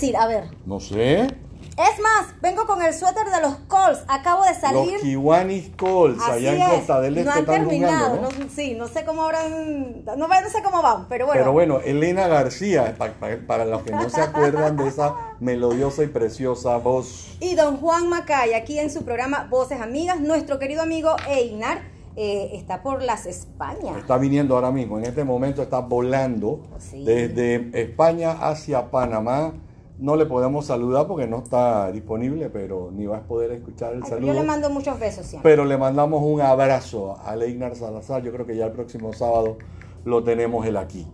decir? A ver. No sé. Es más, vengo con el suéter de los Colts. Acabo de salir. Los Kiwanis Colts, Así allá en es. Costa del no Este han están terminado. jugando, ¿no? no- sí, no sé cómo habrán. No, no sé cómo van, pero bueno. Pero bueno, Elena García, pa- pa- para los que no se acuerdan de esa melodiosa y preciosa voz. Y don Juan Macay, aquí en su programa Voces Amigas, nuestro querido amigo Einar eh, está por las España. Está viniendo ahora mismo, en este momento está volando Sí. desde España hacia Panamá. No le podemos saludar porque no está disponible, pero ni vas a poder escuchar el Ay, saludo. Yo le mando muchos besos siempre. Pero le mandamos un abrazo a Leinar Salazar. Yo creo que ya el próximo sábado lo tenemos él aquí.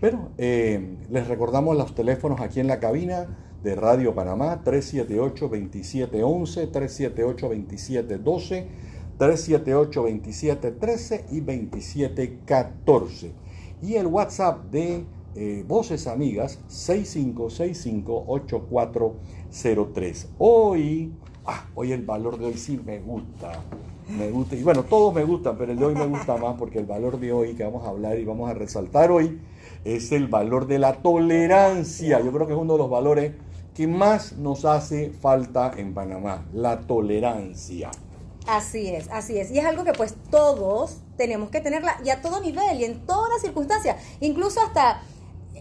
Pero eh, les recordamos los teléfonos aquí en la cabina de Radio Panamá, 378-2711, 378-2712, 378-2713 y 2714. Y el WhatsApp de eh, Voces Amigas, 6565-8403. Hoy, ah, hoy el valor de hoy sí me gusta. Me gusta, y bueno, todos me gustan, pero el de hoy me gusta más porque el valor de hoy que vamos a hablar y vamos a resaltar hoy es el valor de la tolerancia. Yo creo que es uno de los valores que más nos hace falta en Panamá, la tolerancia. Así es, así es. Y es algo que pues todos tenemos que tenerla y a todo nivel y en todas las circunstancias. Incluso hasta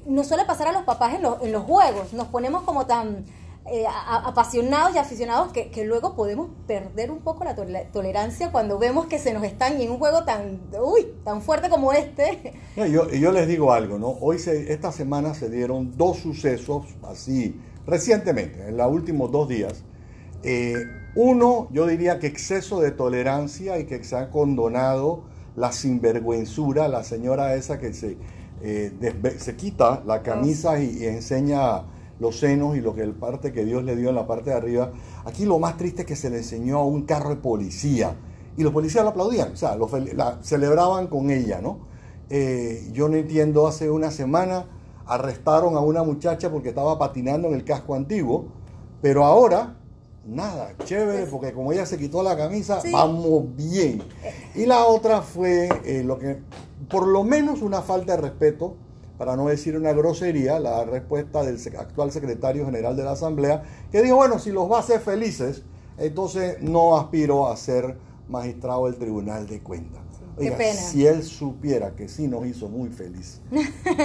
nos suele pasar a los papás en, los- en los juegos. Nos ponemos como tan eh, apasionados y aficionados que, que luego podemos perder un poco la tole- tolerancia cuando vemos que se nos están y en un juego tan, uy, tan fuerte como este. Yo, yo les digo algo, ¿no? Hoy, se, esta semana se dieron dos sucesos así, recientemente, en los últimos dos días. Eh, uno, yo diría que exceso de tolerancia y que se ha condonado la sinvergüenzura, la señora esa que se, eh, se quita la camisa y, enseña los senos y lo que el parte que Dios le dio en la parte de arriba. Aquí lo más triste es que se le enseñó a un carro de policía y los policías lo aplaudían, o sea, lo la- celebraban con ella, ¿no? Eh, yo no entiendo, hace una semana arrestaron a una muchacha porque estaba patinando en el casco antiguo, pero ahora, nada, chévere, porque como ella se quitó la camisa, Sí. vamos bien. Y la otra fue eh, lo que, por lo menos una falta de respeto, para no decir una grosería, la respuesta del actual secretario general de la Asamblea, que dijo, bueno, si los va a hacer felices, entonces no aspiro a ser magistrado del Tribunal de Cuentas. Qué pena. si él supiera que sí nos hizo muy feliz,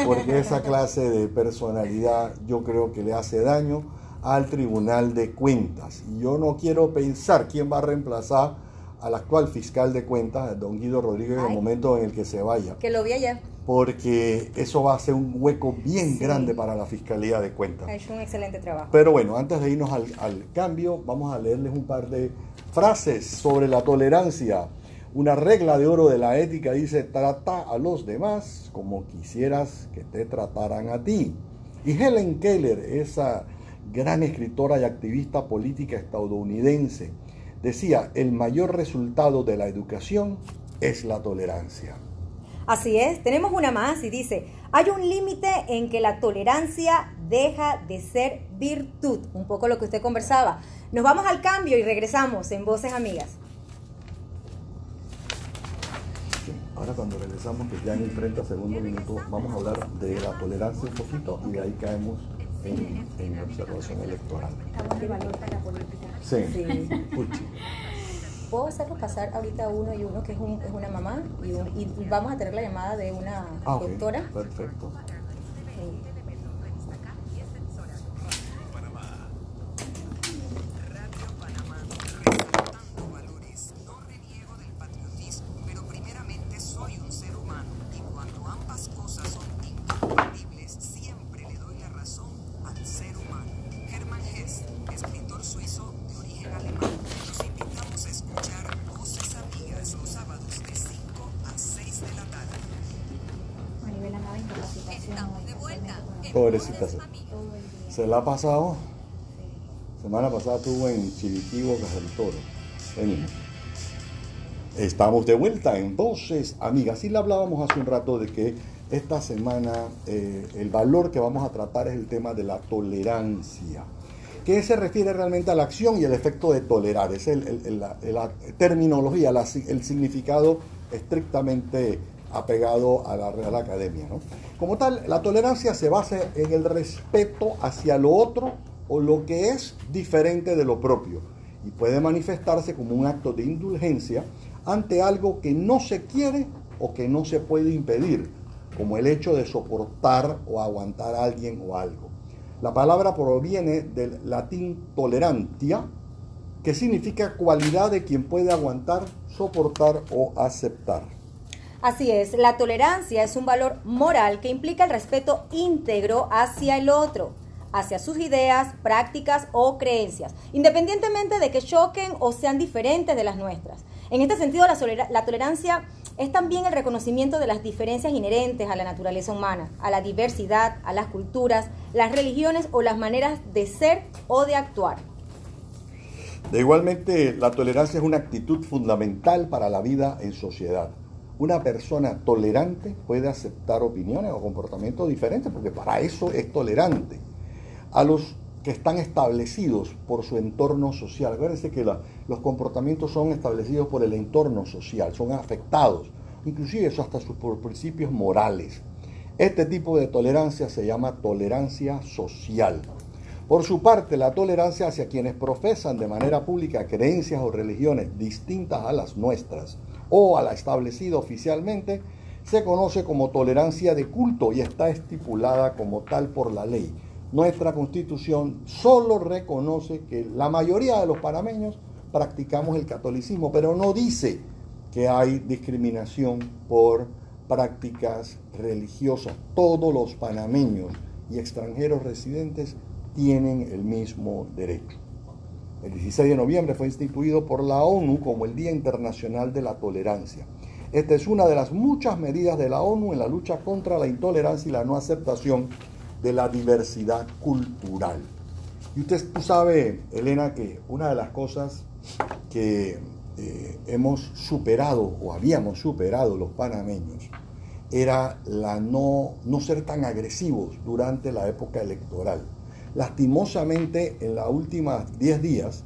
porque esa clase de personalidad yo creo que le hace daño al Tribunal de Cuentas. Y yo no quiero pensar quién va a reemplazar al actual fiscal de cuentas, don Guido Rodríguez, en el momento en el que se vaya, Que lo vi ayer. porque eso va a ser un hueco bien Sí. grande para la Fiscalía de Cuentas. Ha hecho un excelente trabajo. Pero bueno, antes de irnos al, al cambio, vamos a leerles un par de frases sobre la tolerancia. Una regla de oro de la ética dice, trata a los demás como quisieras que te trataran a ti. Y Helen Keller, esa gran escritora y activista política estadounidense, decía, el mayor resultado de la educación es la tolerancia. Así es, tenemos una más y dice, hay un límite en que la tolerancia deja de ser virtud, un poco lo que usted conversaba. Nos vamos al cambio y regresamos en Voces Amigas. Ahora cuando regresamos, que ya en el 30 segundos minuto, vamos a hablar de la tolerancia un poquito y de ahí caemos en, en observación electoral. Sí. Sí. Puchi. ¿Puedo hacerlo pasar ahorita uno y uno, que es, un- es una mamá, y, un- y vamos a tener la llamada de una Ah, doctora? Perfecto. Sí. Se- Amigas. ¿Se la ha pasado? Semana pasada estuvo en Chiriquí, Bocas del Toro. Venimos. Estamos de vuelta en Voces Amigas. Y le hablábamos hace un rato de que esta semana eh, el valor que vamos a tratar es el tema de la tolerancia. que se refiere realmente a la acción y el efecto de tolerar. Es el- la, terminología, el significado estrictamente apegado a la Real Academia. ¿no? Como tal, la tolerancia se basa en el respeto hacia lo otro o lo que es diferente de lo propio y puede manifestarse como un acto de indulgencia ante algo que no se quiere o que no se puede impedir, como el hecho de soportar o aguantar a alguien o algo. La palabra proviene del latín tolerantia, que significa cualidad de quien puede aguantar, soportar o aceptar. Así es, la tolerancia es un valor moral que implica el respeto íntegro hacia el otro, hacia sus ideas, prácticas o creencias, independientemente de que choquen o sean diferentes de las nuestras. En este sentido, la, tolerancia es también el reconocimiento de las diferencias inherentes a la naturaleza humana, a la diversidad, a las culturas, las religiones o las maneras de ser o de actuar. Igualmente, la tolerancia es una actitud fundamental para la vida en sociedad. Una persona tolerante puede aceptar opiniones o comportamientos diferentes porque para eso es tolerante. A los que están establecidos por su entorno social. Acuérdense que los comportamientos son establecidos por el entorno social, son afectados, inclusive hasta sus principios morales. Este tipo de tolerancia se llama tolerancia social. Por su parte, la tolerancia hacia quienes profesan de manera pública creencias o religiones distintas a las nuestras o a la establecida oficialmente, se conoce como tolerancia de culto y está estipulada como tal por la ley nuestra constitución solo reconoce que la mayoría de los panameños practicamos el catolicismo, pero no dice que hay discriminación por prácticas religiosas. Todos los panameños y extranjeros residentes tienen el mismo derecho. El 16 de noviembre fue instituido por la ONU como el Día Internacional de la Tolerancia. Esta es una de las muchas medidas de la ONU en la lucha contra la intolerancia y la no aceptación de la diversidad cultural. Y usted sabe, Elena, que una de las cosas que eh, hemos superado o habíamos superado los panameños era la no, no ser tan agresivos durante la época electoral. Lastimosamente, en los últimos 10 días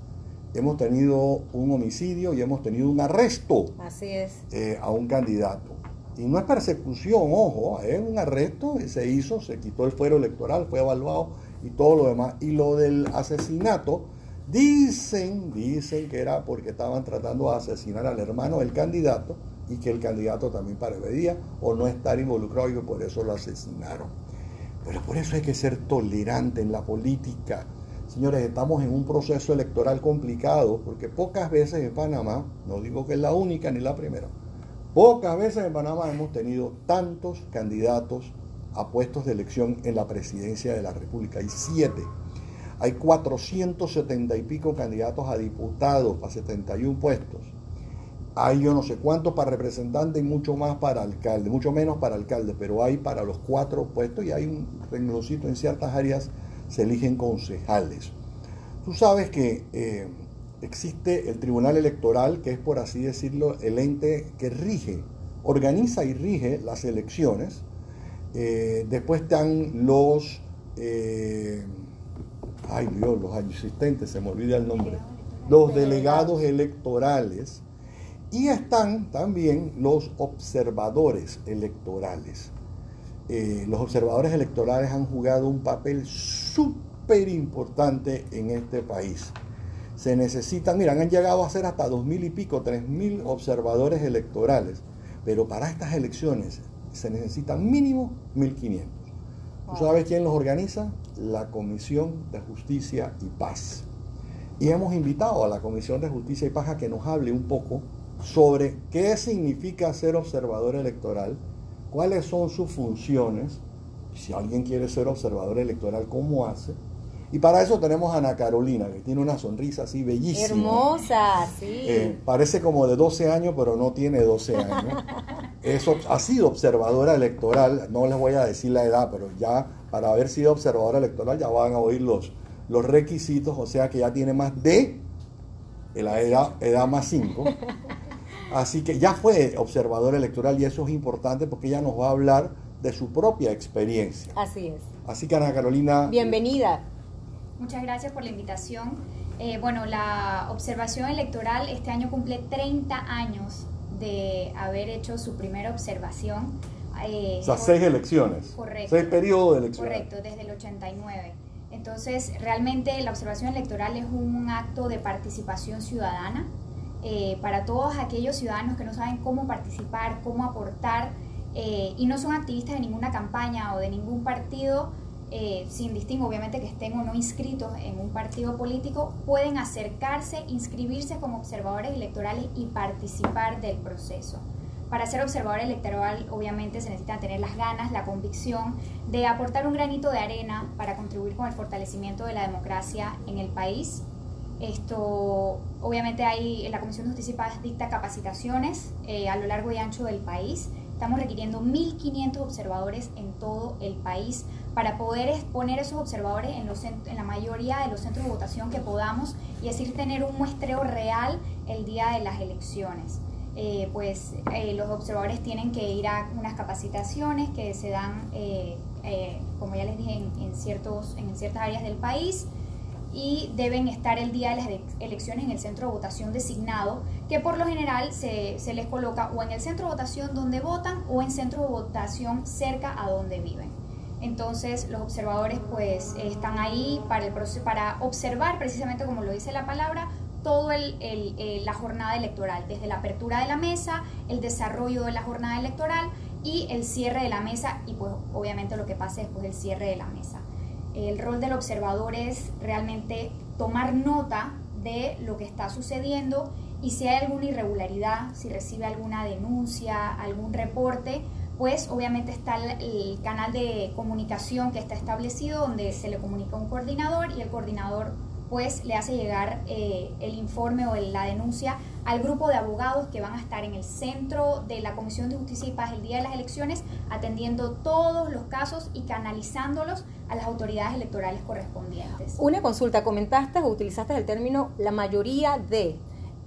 hemos tenido un homicidio y hemos tenido un arresto Así es. Eh, a un candidato. Y no es persecución, ojo, es un arresto, se hizo, se quitó el fuero electoral, fue evaluado y todo lo demás. Y lo del asesinato, dicen, dicen que era porque estaban tratando de asesinar al hermano del candidato y que el candidato también parecía o no estar involucrado y que por eso lo asesinaron. Pero por eso hay que ser tolerante en la política. Señores, estamos en un proceso electoral complicado porque pocas veces en Panamá, no digo que es la única ni la primera, Pocas veces en Panamá hemos tenido tantos candidatos a puestos de elección en la presidencia de la República. Hay siete. Hay 470 y pico candidatos a diputados para 71 puestos. Hay yo no sé cuántos para representantes y mucho más para alcalde, mucho menos para alcalde, pero hay para los cuatro puestos y hay un rengloncito en ciertas áreas se eligen concejales. Tú sabes que eh, existe el Tribunal Electoral, que es por así decirlo el ente que rige, organiza y rige las elecciones. Eh, después están los, eh, ay Dios, los asistentes, se me olvida el nombre, los delegados electorales. Y están también los observadores electorales. Eh, los observadores electorales han jugado un papel súper importante en este país se necesitan, mira, han llegado a ser hasta dos mil y pico, tres mil observadores electorales, pero para estas elecciones se necesitan mínimo 1500. ¿Tú sabes quién los organiza? La Comisión de Justicia y Paz. Y hemos invitado a la Comisión de Justicia y Paz a que nos hable un poco sobre qué significa ser observador electoral, cuáles son sus funciones, si alguien quiere ser observador electoral, cómo hace, y para eso tenemos a Ana Carolina, que tiene una sonrisa así bellísima. Hermosa, sí. Eh, parece como de 12 años, pero no tiene 12 años. Eso ha sido observadora electoral, no les voy a decir la edad, pero ya para haber sido observadora electoral ya van a oír los, los requisitos, o sea que ya tiene más de la edad, edad más 5. Así que ya fue observadora electoral y eso es importante porque ella nos va a hablar de su propia experiencia. Así es. Así que Ana Carolina. Bienvenida. Muchas gracias por la invitación. Eh, bueno, la observación electoral este año cumple 30 años de haber hecho su primera observación. Eh, o sea, seis elecciones. Correcto. Seis periodos de elecciones. Correcto, desde el 89. Entonces, realmente la observación electoral es un acto de participación ciudadana eh, para todos aquellos ciudadanos que no saben cómo participar, cómo aportar eh, y no son activistas de ninguna campaña o de ningún partido, eh, sin distingo obviamente que estén o no inscritos en un partido político, pueden acercarse, inscribirse como observadores electorales y participar del proceso. Para ser observador electoral obviamente se necesita tener las ganas, la convicción de aportar un granito de arena para contribuir con el fortalecimiento de la democracia en el país. Esto, obviamente, hay, la Comisión de Justicia y Paz dicta capacitaciones eh, a lo largo y ancho del país. Estamos requiriendo 1.500 observadores en todo el país para poder exponer esos observadores en, los, en la mayoría de los centros de votación que podamos y así tener un muestreo real el día de las elecciones. Eh, pues eh, los observadores tienen que ir a unas capacitaciones que se dan, eh, como ya les dije, en, ciertos, en ciertas áreas del país y deben estar el día de las elecciones en el centro de votación designado, que por lo general se, se, les coloca o en el centro de votación donde votan o en centro de votación cerca a donde viven. Entonces los observadores pues están ahí para, el, para observar precisamente como lo dice la palabra, todo el, la jornada electoral, desde la apertura de la mesa, el desarrollo de la jornada electoral y el cierre de la mesa y pues obviamente lo que pase después del cierre de la mesa. El rol del observador es realmente tomar nota de lo que está sucediendo y si hay alguna irregularidad, si recibe alguna denuncia, algún reporte, pues obviamente está el, canal de comunicación que está establecido donde se le comunica a un coordinador y el coordinador pues le hace llegar eh, el informe o la denuncia al grupo de abogados que van a estar en el centro de la Comisión de Justicia y Paz el día de las elecciones, atendiendo todos los casos y canalizándolos a las autoridades electorales correspondientes. Una consulta, comentaste o utilizaste el término la mayoría de.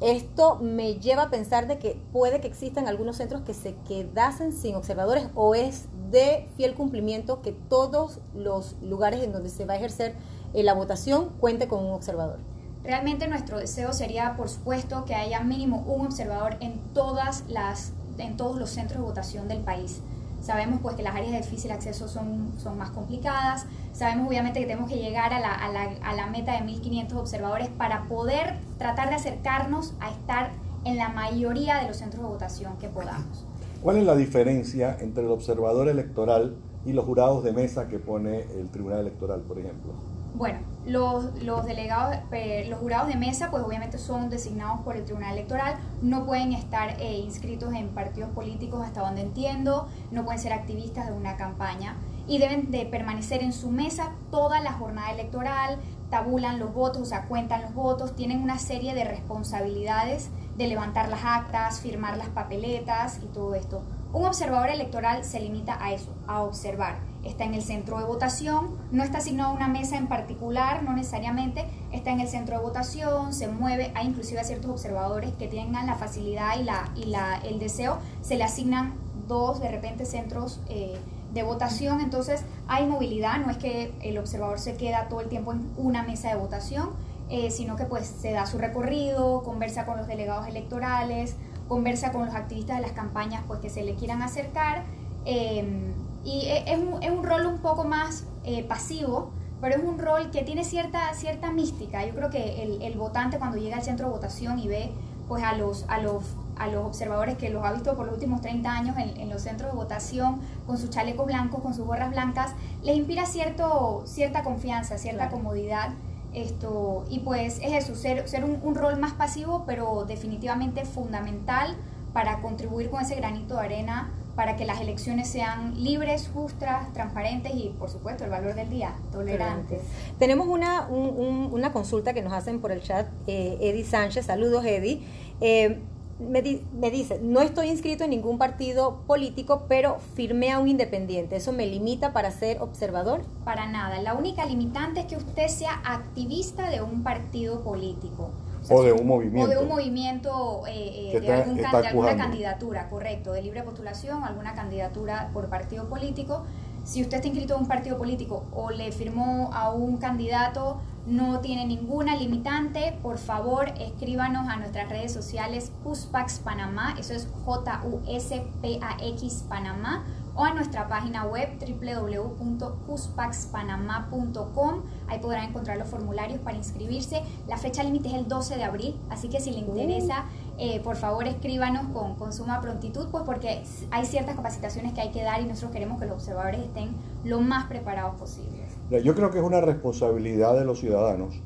Esto me lleva a pensar de que puede que existan algunos centros que se quedasen sin observadores o es de fiel cumplimiento que todos los lugares en donde se va a ejercer en la votación cuente con un observador. Realmente nuestro deseo sería, por supuesto, que haya mínimo un observador en todas las en todos los centros de votación del país. Sabemos pues que las áreas de difícil acceso son, son más complicadas. Sabemos obviamente que tenemos que llegar a la, a la, a la meta de 1.500 observadores para poder tratar de acercarnos a estar en la mayoría de los centros de votación que podamos. ¿Cuál es la diferencia entre el observador electoral y los jurados de mesa que pone el Tribunal Electoral, por ejemplo? Bueno, los, los delegados, eh, los jurados de mesa, pues obviamente son designados por el Tribunal Electoral, no pueden estar eh, inscritos en partidos políticos hasta donde entiendo, no pueden ser activistas de una campaña. Y deben de permanecer en su mesa toda la jornada electoral, tabulan los votos, o sea, cuentan los votos, tienen una serie de responsabilidades de levantar las actas, firmar las papeletas y todo esto. Un observador electoral se limita a eso, a observar. Está en el centro de votación, no está asignado a una mesa en particular, no necesariamente, está en el centro de votación, se mueve, hay inclusive a ciertos observadores que tengan la facilidad y, la, y la, el deseo, se le asignan dos de repente centros eh, de votación, entonces hay movilidad, no es que el observador se queda todo el tiempo en una mesa de votación, eh, sino que pues se da su recorrido, conversa con los delegados electorales, conversa con los activistas de las campañas pues que se le quieran acercar. Eh, y e, es un, es un rol un poco más eh, pasivo, pero es un rol que tiene cierta, cierta mística. Yo creo que el, el, votante cuando llega al centro de votación y ve pues a los, a los, a los observadores que los ha visto por los últimos 30 años en, en los centros de votación, con sus chalecos blancos, con sus gorras blancas, les inspira cierto, cierta confianza, cierta comodidad. Esto, y pues es eso, ser, un, un rol más pasivo, pero definitivamente fundamental para contribuir con ese granito de arena para que las elecciones sean libres, justas, transparentes y, por supuesto, el valor del día, tolerantes. Tenemos una, una consulta que nos hacen por el chat, eh, Eddie Sánchez, saludos Eddie. Eh, me, me, dice, no estoy inscrito en ningún partido político, pero firmé a un independiente. ¿Eso me limita para ser observador? Para nada. La única limitante es que usted sea activista de un partido político o de un movimiento. O de un movimiento eh, eh, de, alguna candidatura, correcto, de libre postulación, alguna candidatura por partido político. Si usted está inscrito en un partido político o le firmó a un candidato, no tiene ninguna limitante. Por favor, escríbanos a nuestras redes sociales Puspax Panamá, eso es J-U-S-P-A-X Panamá, o a nuestra página web www.puspaxpanamá.com. Ahí podrán encontrar los formularios para inscribirse. La fecha límite es el 12 de abril, así que si le interesa, eh, por favor escríbanos con, con suma prontitud, pues porque hay ciertas capacitaciones que hay que dar y nosotros queremos que los observadores estén lo más preparados posible. Yo creo que es una responsabilidad de los ciudadanos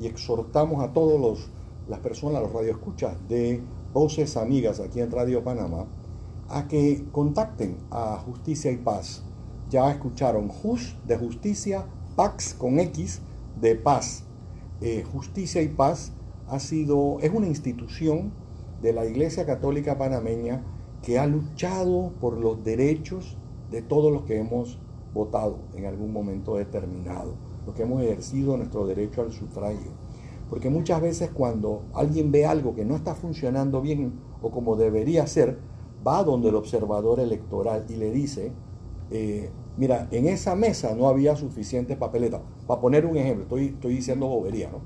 y exhortamos a todos los las personas, los radioescuchas de Voces Amigas aquí en Radio Panamá, a que contacten a Justicia y Paz. Ya escucharon JUS de Justicia, PAX con X de Paz. Eh, Justicia y Paz ha sido, es una institución de la Iglesia Católica Panameña que ha luchado por los derechos de todos los que hemos votado en algún momento determinado, los que hemos ejercido nuestro derecho al sufragio. Porque muchas veces cuando alguien ve algo que no está funcionando bien o como debería ser, va donde el observador electoral y le dice, eh, mira, en esa mesa no había suficiente papeleta. Para poner un ejemplo, estoy, estoy diciendo bobería, ¿no?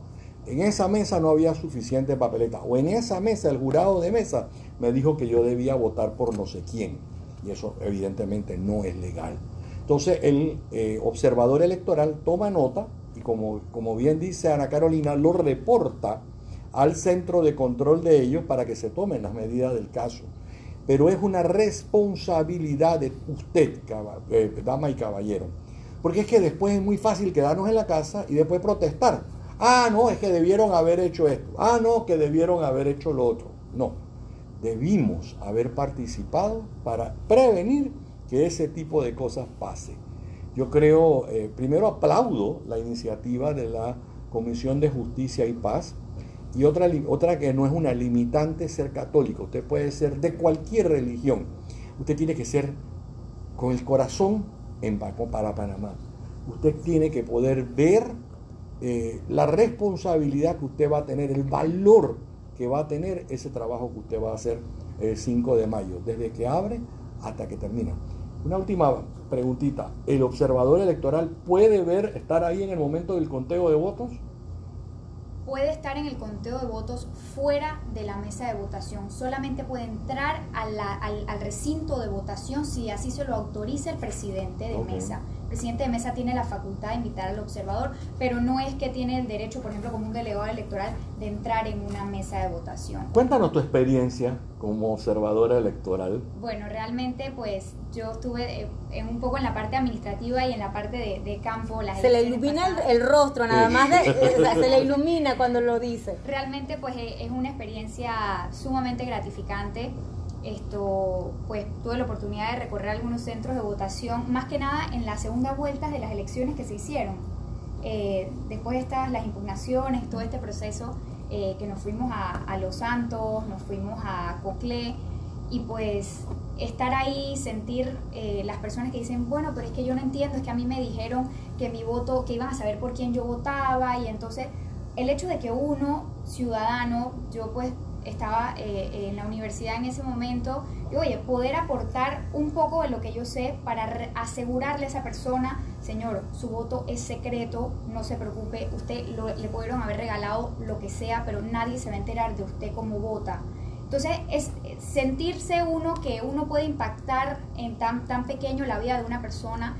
En esa mesa no había suficiente papeleta. O en esa mesa, el jurado de mesa me dijo que yo debía votar por no sé quién. Y eso evidentemente no es legal. Entonces el eh, observador electoral toma nota y como, como bien dice Ana Carolina, lo reporta al centro de control de ellos para que se tomen las medidas del caso. Pero es una responsabilidad de usted, eh, dama y caballero. Porque es que después es muy fácil quedarnos en la casa y después protestar. Ah, no, es que debieron haber hecho esto. Ah, no, que debieron haber hecho lo otro. No, debimos haber participado para prevenir que ese tipo de cosas pase. Yo creo, eh, primero aplaudo la iniciativa de la Comisión de Justicia y Paz y otra, otra que no es una limitante ser católico. Usted puede ser de cualquier religión. Usted tiene que ser con el corazón en Pa- para Panamá. Usted tiene que poder ver eh, la responsabilidad que usted va a tener, el valor que va a tener ese trabajo que usted va a hacer el 5 de mayo, desde que abre hasta que termina. Una última preguntita. ¿El observador electoral puede ver, estar ahí en el momento del conteo de votos? puede estar en el conteo de votos fuera de la mesa de votación. Solamente puede entrar a la- al, al recinto de votación si así se lo autoriza el presidente de mesa. El presidente de mesa tiene la facultad de invitar al observador, pero no es que tiene el derecho, por ejemplo, como un delegado electoral, de entrar en una mesa de votación. Cuéntanos tu experiencia como observadora electoral. Bueno, realmente pues yo estuve eh, en un poco en la parte administrativa y en la parte de, de campo. Las Se le ilumina el, el rostro, nada más de, eh, o sea, se le ilumina cuando lo dice. Realmente pues e- es una experiencia sumamente gratificante. Esto, pues tuve la oportunidad de recorrer algunos centros de votación, más que nada en las segundas vueltas de las elecciones que se hicieron. Eh, después de estas, las impugnaciones, todo este proceso, eh, que nos fuimos a, a Los Santos, nos fuimos a Coclé, y pues estar ahí, sentir eh, las personas que dicen, bueno, pero es que yo no entiendo, es que a mí me dijeron que mi voto, que iban a saber por quién yo votaba, y entonces el hecho de que uno, ciudadano, yo pues estaba eh, en la universidad en ese momento, y oye, poder aportar un poco de lo que yo sé para asegurarle a esa persona, señor, su voto es secreto, no se preocupe, usted lo- le pudieron haber regalado lo que sea, pero nadie se va a enterar de usted cómo vota. Entonces, es sentirse uno que uno puede impactar en tan, tan pequeño la vida de una persona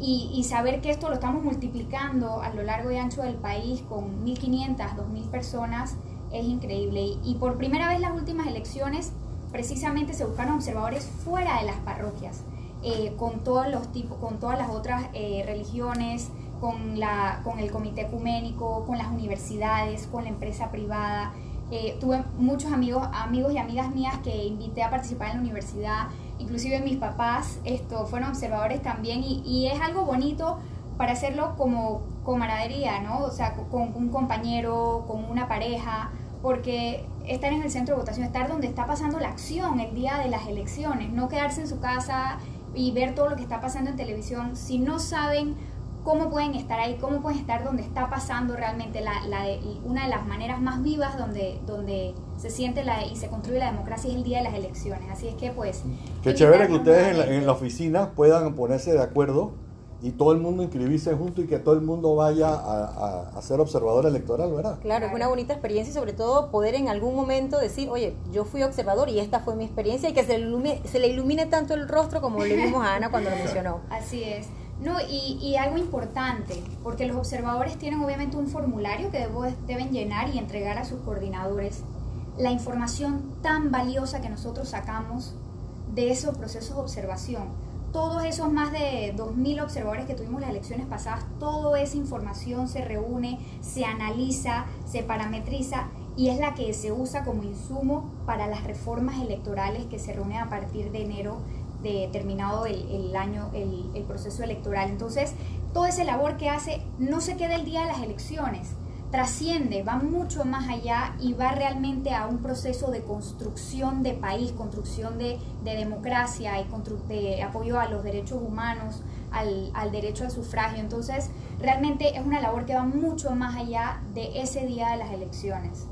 y, y saber que esto lo estamos multiplicando a lo largo y ancho del país con 1.500, 2.000 personas es increíble. Y, por primera vez las últimas elecciones precisamente se buscaron observadores fuera de las parroquias, eh, con todos los tipos, con todas las otras eh, religiones, con, la, con el comité ecuménico, con las universidades, con la empresa privada. Eh, tuve muchos amigos, amigos y amigas mías que invité a participar en la universidad, inclusive mis papás esto, fueron observadores también y, y es algo bonito para hacerlo como camaradería, ¿no? O sea, con un compañero, con una pareja, porque estar en el centro de votación, estar donde está pasando la acción el día de las elecciones, no quedarse en su casa y ver todo lo que está pasando en televisión, si no saben cómo pueden estar ahí, cómo pueden estar donde está pasando realmente la, la de- una de las maneras más vivas donde, donde se siente la, y se construye la democracia es el día de las elecciones. Así es que pues... Qué chévere que ustedes en la, en la oficina puedan ponerse de acuerdo y todo el mundo inscribirse junto y que todo el mundo vaya a, a- a ser observador electoral, ¿verdad? Claro, es una bonita experiencia y sobre todo poder en algún momento decir, oye, yo fui observador y esta fue mi experiencia y que se, le ilumine, se le ilumine tanto el rostro como le vimos a Ana cuando lo mencionó. Así es. No, y, y algo importante, porque los observadores tienen obviamente un formulario que debo- deben llenar y entregar a sus coordinadores. La información tan valiosa que nosotros sacamos de esos procesos de observación. Todos esos más de 2.000 observadores que tuvimos las elecciones pasadas, toda esa información se reúne, se analiza, se parametriza y es la que se usa como insumo para las reformas electorales que se reúnen a partir de enero de terminado el, año, el, el proceso electoral. Entonces, toda esa labor que hace no se queda el día de las elecciones, trasciende, va mucho más allá y va realmente a un proceso de construcción de país, construcción de, de democracia y de apoyo a los derechos humanos, al, al derecho al sufragio. Entonces, realmente es una labor que va mucho más allá de ese día de las elecciones.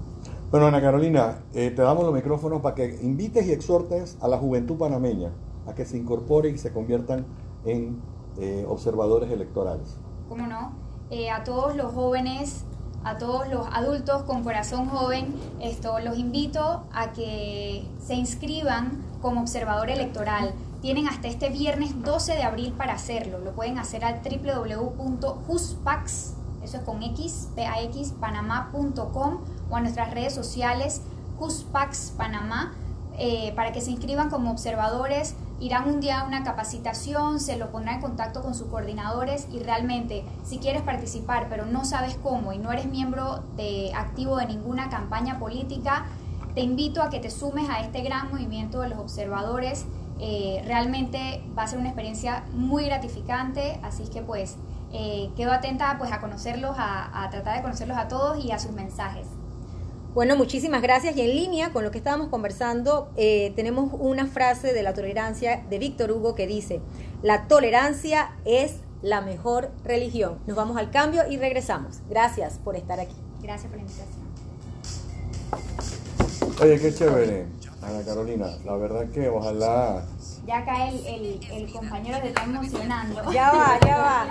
Bueno, Ana Carolina, eh, te damos los micrófonos para que invites y exhortes a la juventud panameña a que se incorpore y se conviertan en eh, observadores electorales. ¿cómo no? Eh, a todos los jóvenes, a todos los adultos con corazón joven, esto los invito a que se inscriban como observador electoral. Tienen hasta este viernes 12 de abril para hacerlo. Lo pueden hacer al www.juspax, eso es con x, pax, panamá.com o a nuestras redes sociales Juspax Panamá eh, para que se inscriban como observadores, irán un día a una capacitación, se lo pondrán en contacto con sus coordinadores y realmente si quieres participar pero no sabes cómo y no eres miembro de, activo de ninguna campaña política, te invito a que te sumes a este gran movimiento de los observadores. Eh, realmente va a ser una experiencia muy gratificante, así que pues eh, quedo atenta pues a conocerlos, a, a tratar de conocerlos a todos y a sus mensajes. Bueno, muchísimas gracias. Y en línea con lo que estábamos conversando, eh, tenemos una frase de la tolerancia de Víctor Hugo que dice, la tolerancia es la mejor religión. Nos vamos al cambio y regresamos. Gracias por estar aquí. Gracias por la invitación. Oye, qué chévere, Ana Carolina. La verdad que ojalá... Ya acá el, el, el compañero se está emocionando. Ya va, ya va.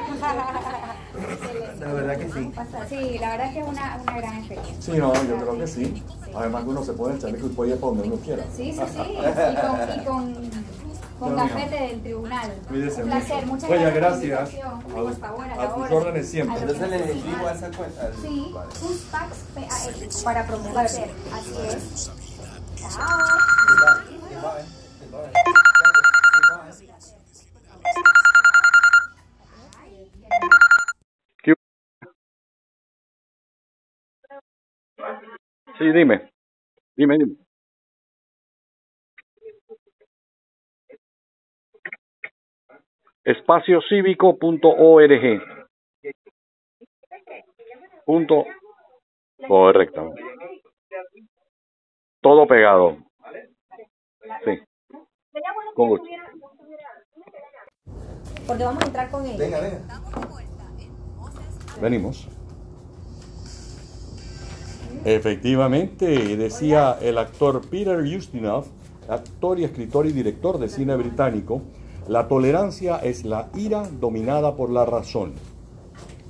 La verdad que sí. Sí, la verdad es que es una, una gran experiencia. Sí, no, yo creo que sí. Además que uno se pone el chaleco y puede ir para donde uno quiera. Sí, sí, sí. Y con, y con, con Ya, gafete del tribunal. Cuídese Un placer. mucho. Muchas Oye, gracias. por favor, a, a tus órdenes siempre. Entonces le a esa cuenta. Sí. Puspax PAX para promoverse. Así es. Sí, dime. Dime, dime. Espaciocívico.org. Punto. Correcto. Todo pegado. Sí. Con gusto. Porque vamos a entrar con ella. Venga, venga. Venimos. Efectivamente, decía el actor Peter Ustinov, actor y escritor y director de cine británico, la tolerancia es la ira dominada por la razón.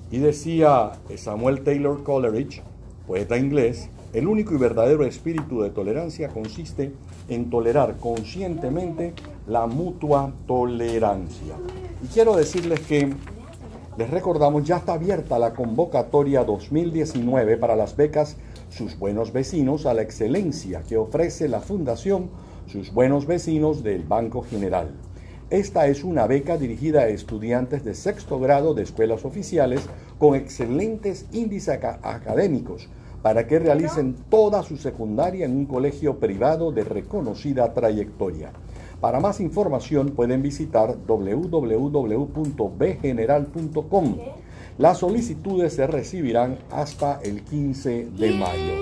Y decía Samuel Taylor Coleridge, poeta inglés, el único y verdadero espíritu de tolerancia consiste en tolerar conscientemente la mutua tolerancia. Y quiero decirles que les recordamos, ya está abierta la convocatoria 2019 para las becas Sus Buenos Vecinos a la Excelencia que ofrece la Fundación Sus Buenos Vecinos del Banco General. Esta es una beca dirigida a estudiantes de sexto grado de escuelas oficiales con excelentes índices aca- académicos para que realicen toda su secundaria en un colegio privado de reconocida trayectoria. Para más información pueden visitar www.bgeneral.com. Las solicitudes se recibirán hasta el 15 de mayo.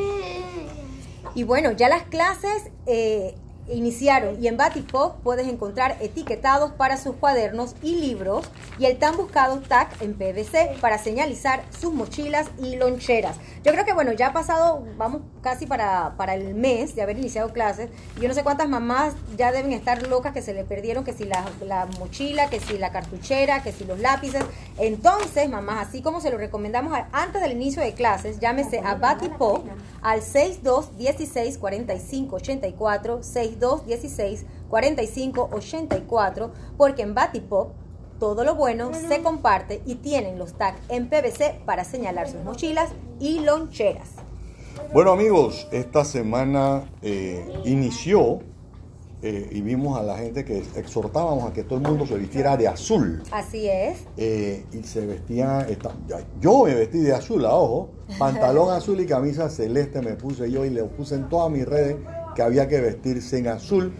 Y bueno, ya las clases eh, iniciaron y en Batipop puedes encontrar etiquetados para sus cuadernos y libros y el tan buscado tag en PVC para señalizar sus mochilas y loncheras. Yo creo que bueno, ya ha pasado, vamos casi para, para el mes de haber iniciado clases. Yo no sé cuántas mamás ya deben estar locas que se le perdieron, que si la, la mochila, que si la cartuchera, que si los lápices. Entonces, mamás, así como se lo recomendamos antes del inicio de clases, llámese a Batipop al 6216 45 84 6216 45 84 porque en Batipop todo lo bueno se comparte y tienen los tags en PVC para señalar sus mochilas y loncheras. Bueno amigos, esta semana eh, inició eh, y vimos a la gente que exhortábamos a que todo el mundo se vistiera de azul. Así es. Eh, y se vestía, esta- ya- yo me vestí de azul, a ojo, pantalón azul y camisa celeste me puse yo y le puse en todas mis redes que había que vestirse en azul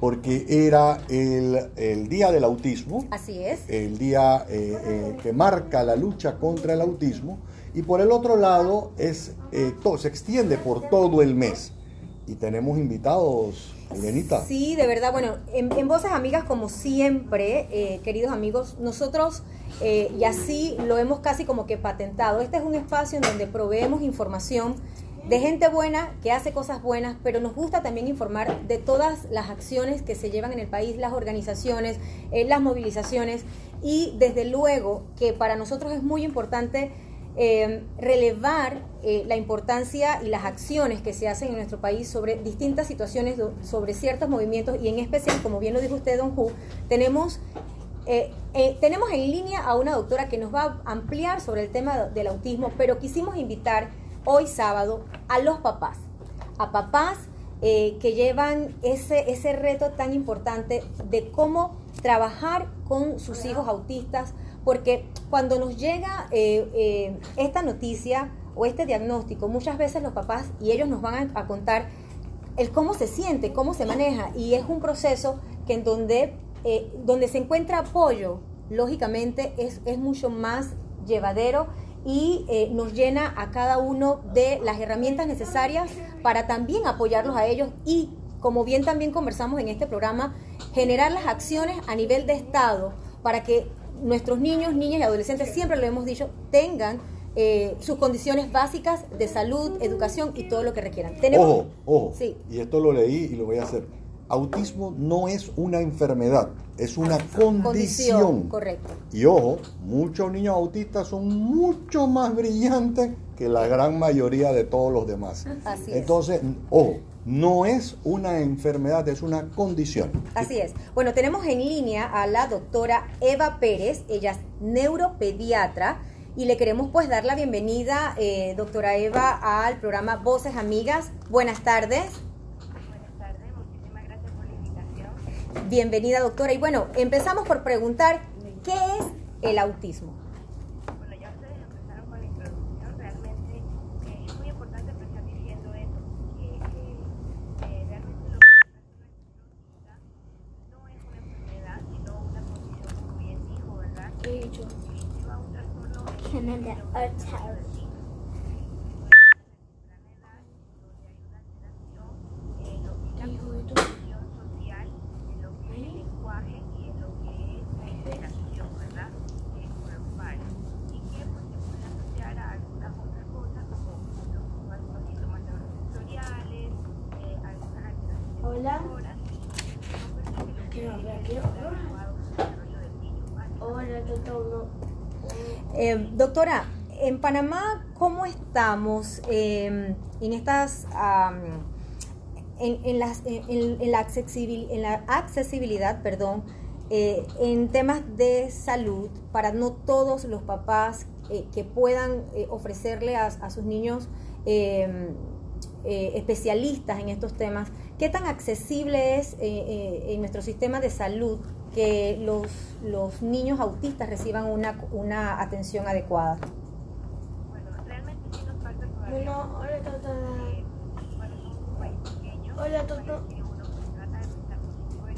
porque era el, el día del autismo, Así es. el día eh, eh, que marca la lucha contra el autismo y por el otro lado es eh, to- se extiende por todo el mes y tenemos invitados, Elenita. Sí, de verdad, bueno, en, en Voces Amigas, como siempre, eh, queridos amigos, nosotros, eh, y así lo hemos casi como que patentado, este es un espacio en donde proveemos información de gente buena que hace cosas buenas, pero nos gusta también informar de todas las acciones que se llevan en el país, las organizaciones, eh, las movilizaciones, y desde luego que para nosotros es muy importante eh, relevar eh, la importancia y las acciones que se hacen en nuestro país sobre distintas situaciones, sobre ciertos movimientos. Y en especial, como bien lo dijo usted, don Hu, tenemos, tenemos en línea a una doctora que nos va a ampliar sobre el tema del autismo, pero quisimos invitar hoy sábado a los papás, a papás eh, que llevan ese, ese reto tan importante de cómo trabajar con sus hijos autistas, porque cuando nos llega eh, eh, esta noticia o este diagnóstico, muchas veces los papás y ellos nos van a, a contar el cómo se siente, cómo se maneja, y es un proceso que en donde, eh, donde se encuentra apoyo, lógicamente es, es mucho más llevadero y eh, nos llena a cada uno de las herramientas necesarias para también apoyarlos a ellos y, como bien también conversamos en este programa, generar las acciones a nivel de Estado para que nuestros niños, niñas y adolescentes, siempre lo hemos dicho, tengan eh, sus condiciones básicas de salud, educación y todo lo que requieran. Tenemos, Ojo, ojo. Sí. Y esto lo leí y lo voy a hacer. Autismo no es una enfermedad, es una condición. condición, correcto. Y ojo, muchos niños autistas son mucho más brillantes que la gran mayoría de todos los demás. Así es. Entonces, ojo, no es una enfermedad, es una condición. Así es. Bueno, tenemos en línea a la doctora Eva Pérez, ella es neuropediatra y le queremos pues dar la bienvenida, eh, doctora Eva, al programa Voces Amigas. Buenas tardes. Buenas tardes, muchísimas gracias por la invitación. Bienvenida, doctora. Y bueno, empezamos por preguntar, ¿qué es el autismo? Bueno, ya ustedes empezaron con la introducción, realmente eh, es muy importante empezar diciendo eso, que, que eh, realmente lo que pasa no es una enfermedad, sino una condición, como bien dijo, ¿verdad? Que lleva un trastorno en el desarrollo del niño. temprana edad, donde hay una alteración en lo que es la comunicación social, en lo que es el lenguaje y en lo que es la interacción, ¿verdad? Eh, con los pares. Y que pues, se puede asociar a algunas otras cosas como los, algunos síntomas neurosensoriales, eh, algunas alteraciones Hola. motoras, son cosas que lo Quiero que hablar, quiero está adecuado al desarrollo del niño, ¿vale? Hola, doctor. Eh, doctora, en Panamá, ¿cómo estamos eh, en estas... en, en las, en, la, accesibil- en la accesibilidad, perdón, eh, en temas de salud para no todos los papás eh, que puedan eh, ofrecerle a, a sus niños eh, eh, especialistas en estos temas, ¿qué tan accesible es eh, eh, en nuestro sistema de salud que los, los niños autistas reciban una, una atención adecuada? Bueno, realmente sí nos falta todavía. Bueno, hola, eh, bueno, pequeño. Hola, que uno trata de pensar positivo y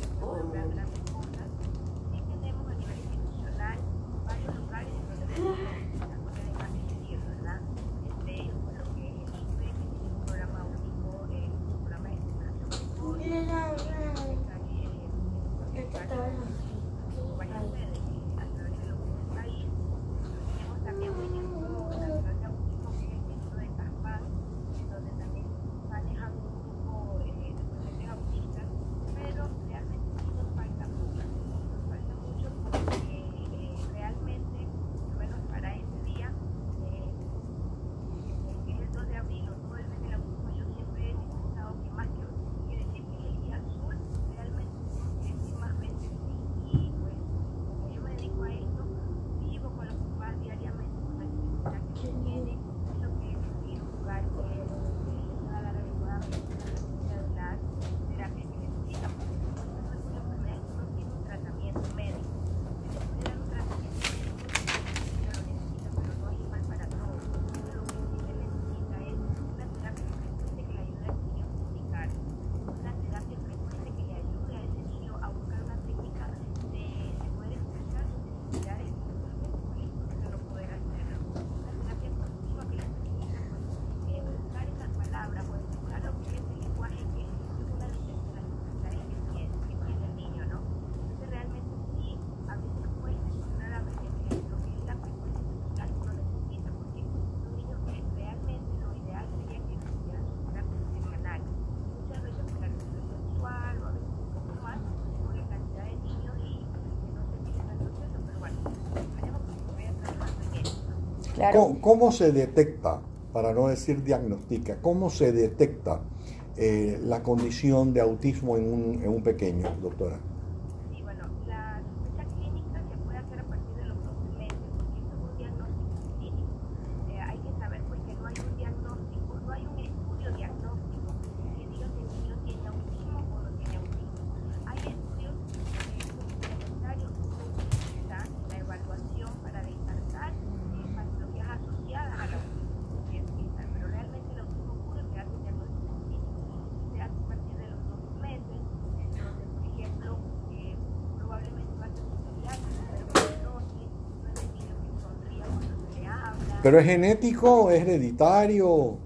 ¿Cómo, cómo se detecta, para no decir diagnostica, cómo se detecta eh, la condición de autismo en un, en un pequeño, doctora? Sí, bueno, la sospecha clínica se puede hacer a partir de los 12 meses, porque esto es un diagnóstico clínico. Eh, hay que saber pues que no hay un diagnóstico, no hay un estudio diagnóstico que diga si el niño tiene autismo o no tiene autismo. Hay estudios eh, complementarios que se utilizan en la evaluación para descartar eh, patologías asociadas al autismo. que empiezan, Pero realmente el autismo puro se hace un diagnóstico clínico. Se hace a partir de los 12 meses, entonces, por ejemplo, eh, probablemente va a ser un pediatra, pero no, si no es el niño que sonría cuando se le habla. ¿Pero es genético, es hereditario?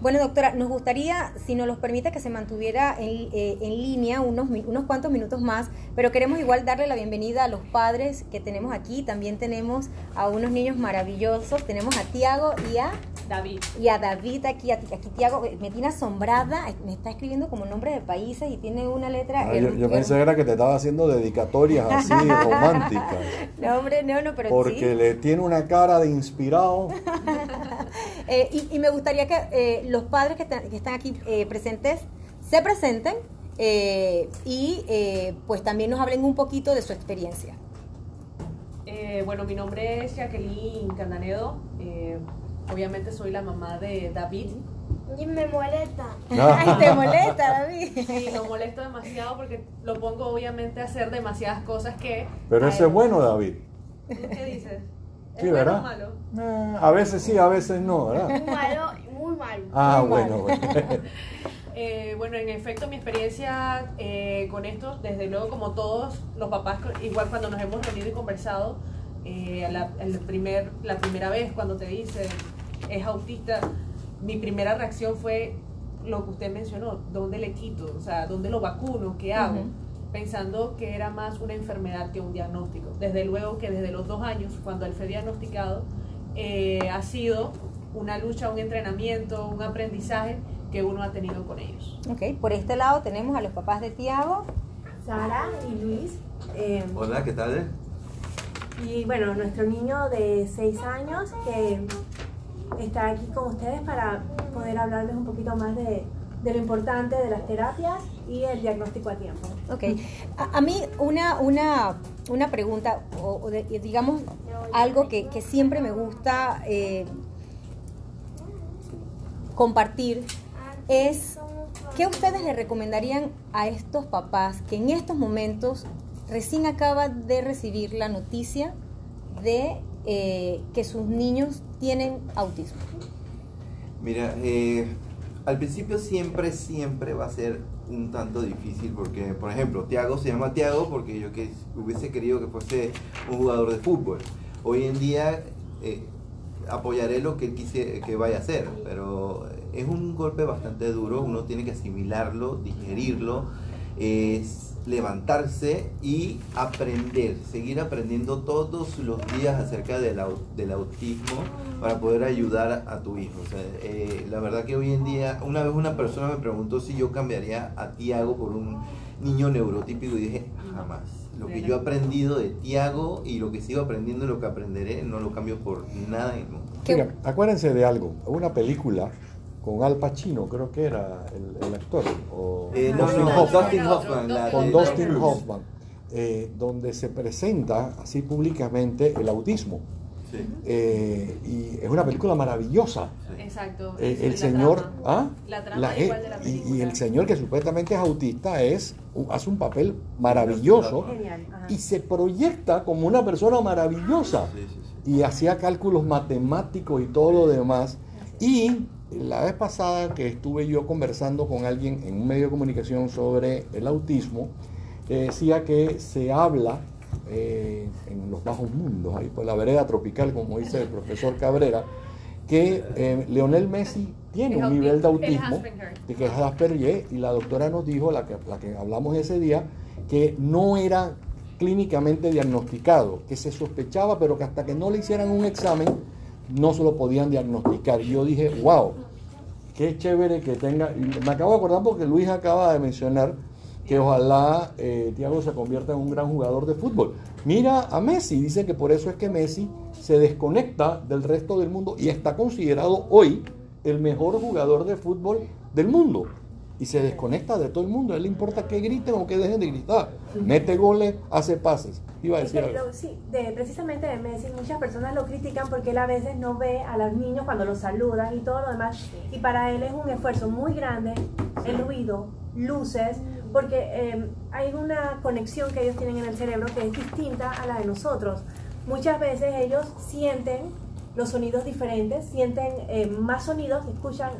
Bueno, doctora, nos gustaría, si nos los permite, que se mantuviera en, eh, en línea unos, mi- unos cuantos minutos más, pero queremos igual darle la bienvenida a los padres que tenemos aquí. También tenemos a unos niños maravillosos. Tenemos a Tiago y a, David. y a David aquí. Aquí Tiago me tiene asombrada. Me está escribiendo como nombres de países y tiene una letra. Ah, yo, yo pensé herm- era que te estaba haciendo dedicatorias así románticas. No, hombre, no, no, pero Porque sí. le tiene una cara de inspirado. Eh, y, y me gustaría que eh, los padres que, están- que están aquí eh, presentes se presenten eh, y eh, pues también nos hablen un poquito de su experiencia. Eh, bueno, mi nombre es Jacqueline Candanedo. Eh, obviamente soy la mamá de David. Y me molesta. Ay, te molesta, David. Y lo molesto demasiado porque lo pongo obviamente a hacer demasiadas cosas que... Pero ese es bueno, David. ¿Tú ¿Qué dices? ¿Es Sí, ¿verdad? o malo? Eh, a veces sí, a veces no, ¿verdad? Muy malo, muy malo. Ah, Muy bueno, mal. bueno. Eh, bueno, en efecto, mi experiencia eh, con esto, desde luego, como todos los papás, igual cuando nos hemos reunido y conversado, eh, la, el primer, la primera vez cuando te dicen es autista, mi primera reacción fue lo que usted mencionó, ¿dónde le quito? O sea, ¿dónde lo vacuno? ¿Qué hago? Ujú. Pensando que era más una enfermedad que un diagnóstico. Desde luego que desde los dos años, cuando él fue diagnosticado, eh, ha sido una lucha, un entrenamiento, un aprendizaje que uno ha tenido con ellos. Ok, por este lado tenemos a los papás de Tiago. Sara y Luis. eh, Hola, ¿qué tal? y bueno, nuestro niño de 6 años que está aquí con ustedes para poder hablarles un poquito más de, de lo importante de las terapias y el diagnóstico a tiempo. Ok, a, a mí una, una, una pregunta, o, o de- digamos algo que, que siempre me gusta eh, compartir, es ¿qué ustedes le recomendarían a estos papás que en estos momentos recién acaban de recibir la noticia de eh, que sus niños tienen autismo? Mira, eh, al principio siempre, siempre va a ser un tanto difícil porque, por ejemplo, Tiago se llama Tiago porque yo que hubiese querido que fuese un jugador de fútbol. Hoy en día eh, apoyaré lo que él quise que vaya a hacer, pero es un golpe bastante duro, uno tiene que asimilarlo, digerirlo, levantarse y aprender, seguir aprendiendo todos los días acerca del, au- del autismo para poder ayudar a tu hijo. O sea, eh, la verdad que hoy en día, una vez una persona me preguntó si yo cambiaría a Tiago por un niño neurotípico y dije, jamás. Lo que yo he aprendido de Tiago y lo que sigo aprendiendo y lo que aprenderé, no lo cambio por nada en el mundo. ¿Qué- Mira, acuérdense de algo, una película con Al Pacino, creo que era el, el actor, o Eh, no, Dustin no, Hoffman, Dustin Hoffman. la con Dustin. Hoffman, eh, donde se presenta así públicamente el autismo. Sí. Eh, y es una película maravillosa. Exacto. Eh, el la señor, trama. ¿ah? La trama La- igual eh, de la y, película. y el señor que supuestamente es autista es hace un papel maravilloso Genial. y se proyecta como una persona maravillosa Sí, sí, sí. y hacía cálculos matemáticos y todo lo demás. Y la vez pasada que estuve yo conversando con alguien en un medio de comunicación sobre el autismo, eh, decía que se habla eh, en los bajos mundos, ahí por la vereda tropical, como dice el profesor Cabrera, que eh, Leonel Messi tiene un nivel de autismo, de que es Asperger, y la doctora nos dijo, la que, la que hablamos ese día, que no era clínicamente diagnosticado, que se sospechaba, pero que hasta que no le hicieran un examen no se lo podían diagnosticar. Y yo dije, wow, qué chévere que tenga. me acabo de acordar porque Luis acaba de mencionar que ojalá eh, Thiago se convierta en un gran jugador de fútbol. Mira a Messi, dice que por eso es que Messi se desconecta del resto del mundo y está considerado hoy el mejor jugador de fútbol del mundo. Y se desconecta de todo el mundo. A él le importa que griten o que dejen de gritar. Mete goles, hace pases. Iba a Es decir que algo. lo- sí, de, precisamente de Messi, muchas personas lo critican porque él a veces no ve a los niños cuando los saludan y todo lo demás. Y para él es un esfuerzo muy grande el ruido, luces, porque eh, hay una conexión que ellos tienen en el cerebro que es distinta a la de nosotros. Muchas veces ellos sienten los sonidos diferentes, sienten eh, más sonidos, escuchan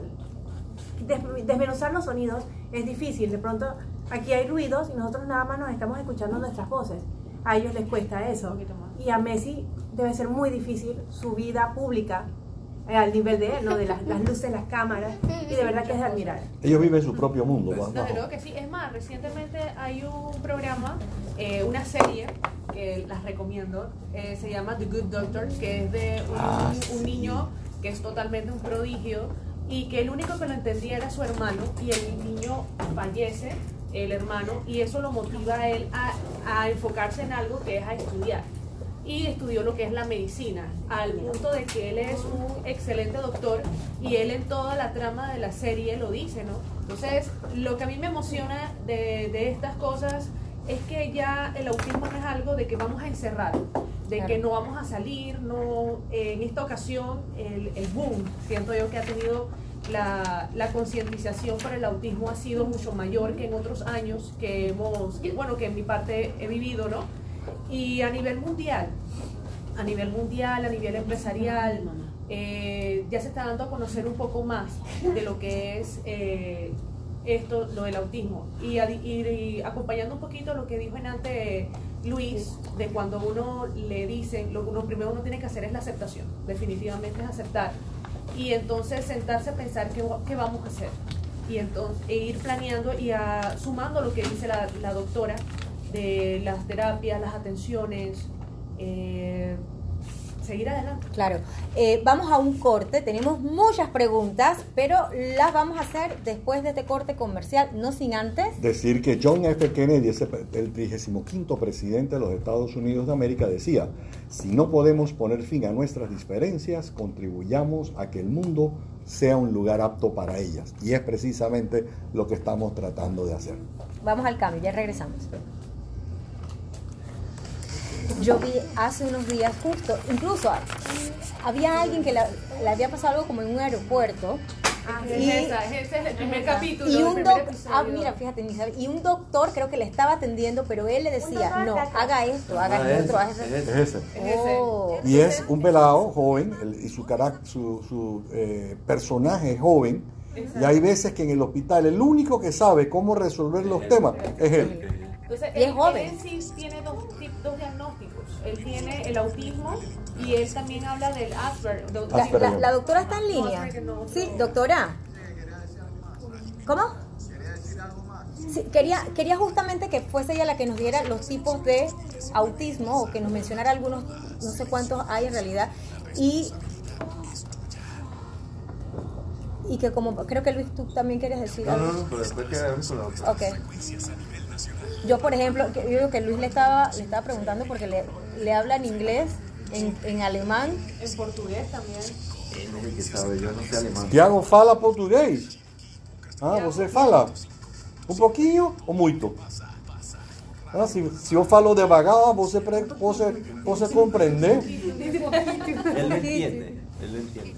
desmenuzar los sonidos es difícil. De pronto aquí hay ruidos y nosotros nada más nos estamos escuchando nuestras voces. A ellos les cuesta eso. más. Y a Messi debe ser muy difícil su vida pública eh, al nivel de él, ¿no? De las, las luces, las cámaras. Y de verdad que es de admirar. Ellos viven su propio mundo. ¿va? Desde luego que sí. Es más, recientemente hay un programa, eh, una serie que las recomiendo, eh, se llama The Good Doctor, que es de un, Ah, un sí. niño que es totalmente un prodigio y que el único que lo entendía era su hermano y el niño fallece, el hermano, y eso lo motiva a él a, enfocarse en algo que es a estudiar. Y estudió lo que es la medicina, al punto de que él es un excelente doctor y él en toda la trama de la serie lo dice, ¿no? Entonces, lo que a mí me emociona de, de estas cosas es que ya el autismo no es algo de que vamos a encerrar, de que no vamos a salir, no, eh, en esta ocasión el, el boom, siento yo que ha tenido la, la concientización por el autismo ha sido mucho mayor que en otros años que hemos, que, bueno, que en mi parte he vivido, ¿no? Y a nivel mundial, a nivel mundial, a nivel empresarial, eh, ya se está dando a conocer un poco más de lo que es eh, esto, lo del autismo. Y, y- y acompañando un poquito lo que dijo en antes Luis, de cuando uno le dicen, lo uno primero uno tiene que hacer es la aceptación, definitivamente es aceptar. Y entonces sentarse a pensar qué, qué vamos a hacer. Y entonces e ir planeando y a- sumando lo que dice la, la doctora de las terapias, las atenciones, eh, seguir adelante. Claro. Eh, vamos a un corte. Tenemos muchas preguntas, pero las vamos a hacer después de este corte comercial, no sin antes. Decir que John F. Kennedy, el 35 presidente de los Estados Unidos de América, decía, si no podemos poner fin a nuestras diferencias, contribuyamos a que el mundo sea un lugar apto para ellas. Y es precisamente lo que estamos tratando de hacer. Vamos al cambio, ya regresamos. Yo vi hace unos días justo, incluso había alguien que le, le había pasado algo como en un aeropuerto Y- esa, es ese es el primer capítulo. y el un primer doc- episodio. ah, mira, fíjate, ni sabía- y un doctor creo que le estaba atendiendo, pero él le decía, no, haga esto, haga Ah, esto haga es esto. ese. Es ese. Es ese. Oh. Y es un pelado joven el- y su, carac- su, su, eh, personaje es joven. Y hay veces que en el hospital el único que sabe cómo resolver los temas es él. Entonces, Y es él, joven. él sí tiene dos, dos diagnósticos. Él tiene el autismo y él también habla del Asperger. La, Asperger. la- la doctora está en línea. Sí, doctora. ¿Cómo? Sí, quería, quería justamente que fuese ella la que nos diera los tipos de autismo o que nos mencionara algunos, no sé cuántos hay en realidad. Y, y que como creo que Luis, tú también quieres decir No, algo. no, no, pero después con la otra. Ok. Yo, por ejemplo, que- yo digo que Luis le estaba, le estaba preguntando porque le, le habla en inglés, en, en alemán. En portugués también. No, que sabe, yo no sé alemán. Tiago fala português? Ah, você fala? Um pouquinho ou muito? Ah, se, se eu falo devagar, você, pre- você, você lo entiende, él lo entiende.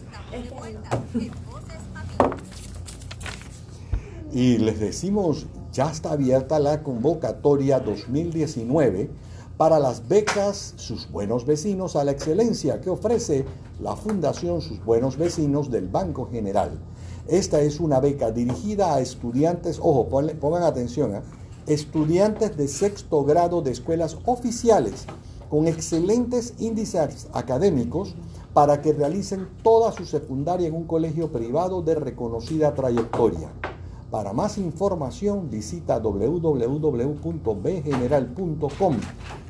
Y les decimos, ya está abierta la convocatoria 2019 para las becas Sus Buenos Vecinos a la Excelencia que ofrece la Fundación Sus Buenos Vecinos del Banco General. Esta es una beca dirigida a estudiantes, ojo, pongan atención, ¿eh? estudiantes de sexto grado de escuelas oficiales con excelentes índices académicos para que realicen toda su secundaria en un colegio privado de reconocida trayectoria. Para más información visita www.bgeneral.com.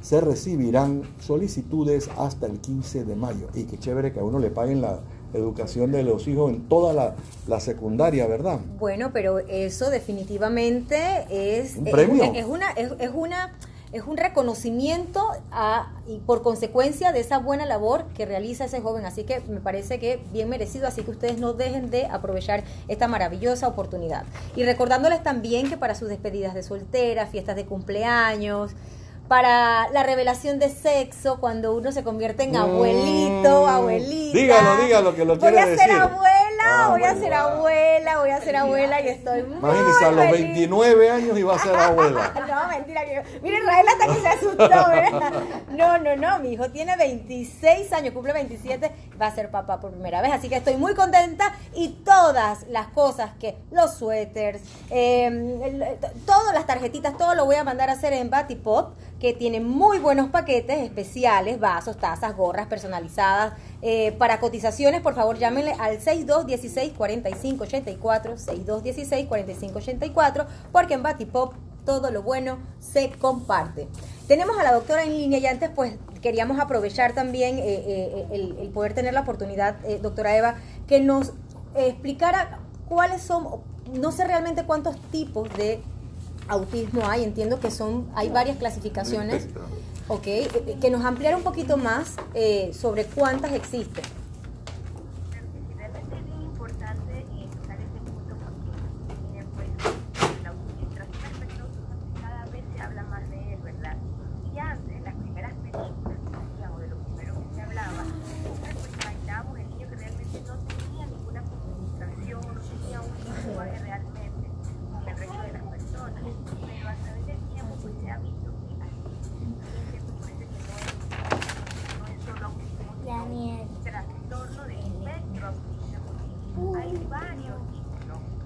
Se recibirán solicitudes hasta el 15 de mayo. Y qué chévere que a uno le paguen la, educación de los hijos en toda la, secundaria, ¿verdad? Bueno, pero eso definitivamente es... ¿Un eh, premio? Es, es una, es, es, una es un reconocimiento a, y por consecuencia de esa buena labor que realiza ese joven. Así que me parece que bien merecido, así que ustedes no dejen de aprovechar esta maravillosa oportunidad. Y recordándoles también que para sus despedidas de soltera, fiestas de cumpleaños, para la revelación de sexo cuando uno se convierte en mm. abuelito, abuelita. Dígalo, dígalo que lo quiere. Voy a ser abuelo Ah, voy a ser abuela, voy a ser abuela y estoy muy Imagínese, a los 29 años iba a ser abuela. no, mentira. Que... Mire, Israel hasta que se asustó, ¿verdad? No, no, no, mi hijo tiene 26 años, cumple 27, va a ser papá por primera vez, así que estoy muy contenta y todas las cosas que, los suéteres, eh, todas las tarjetitas, todo lo voy a mandar a hacer en Batipop que tiene muy buenos paquetes especiales, vasos, tazas, gorras personalizadas. Eh, para cotizaciones, por favor, llámenle al 6216-4584, 6216-4584, porque en Batipop todo lo bueno se comparte. Tenemos a la doctora en línea y antes pues queríamos aprovechar también eh, eh, el, el, poder tener la oportunidad, doctora Eva, que nos explicara cuáles son, no sé realmente cuántos tipos de autismo hay, entiendo que son, hay varias clasificaciones, ok, eh, que nos ampliara un poquito más eh, sobre cuántas existen.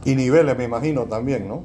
Y niveles, me imagino, también, ¿no?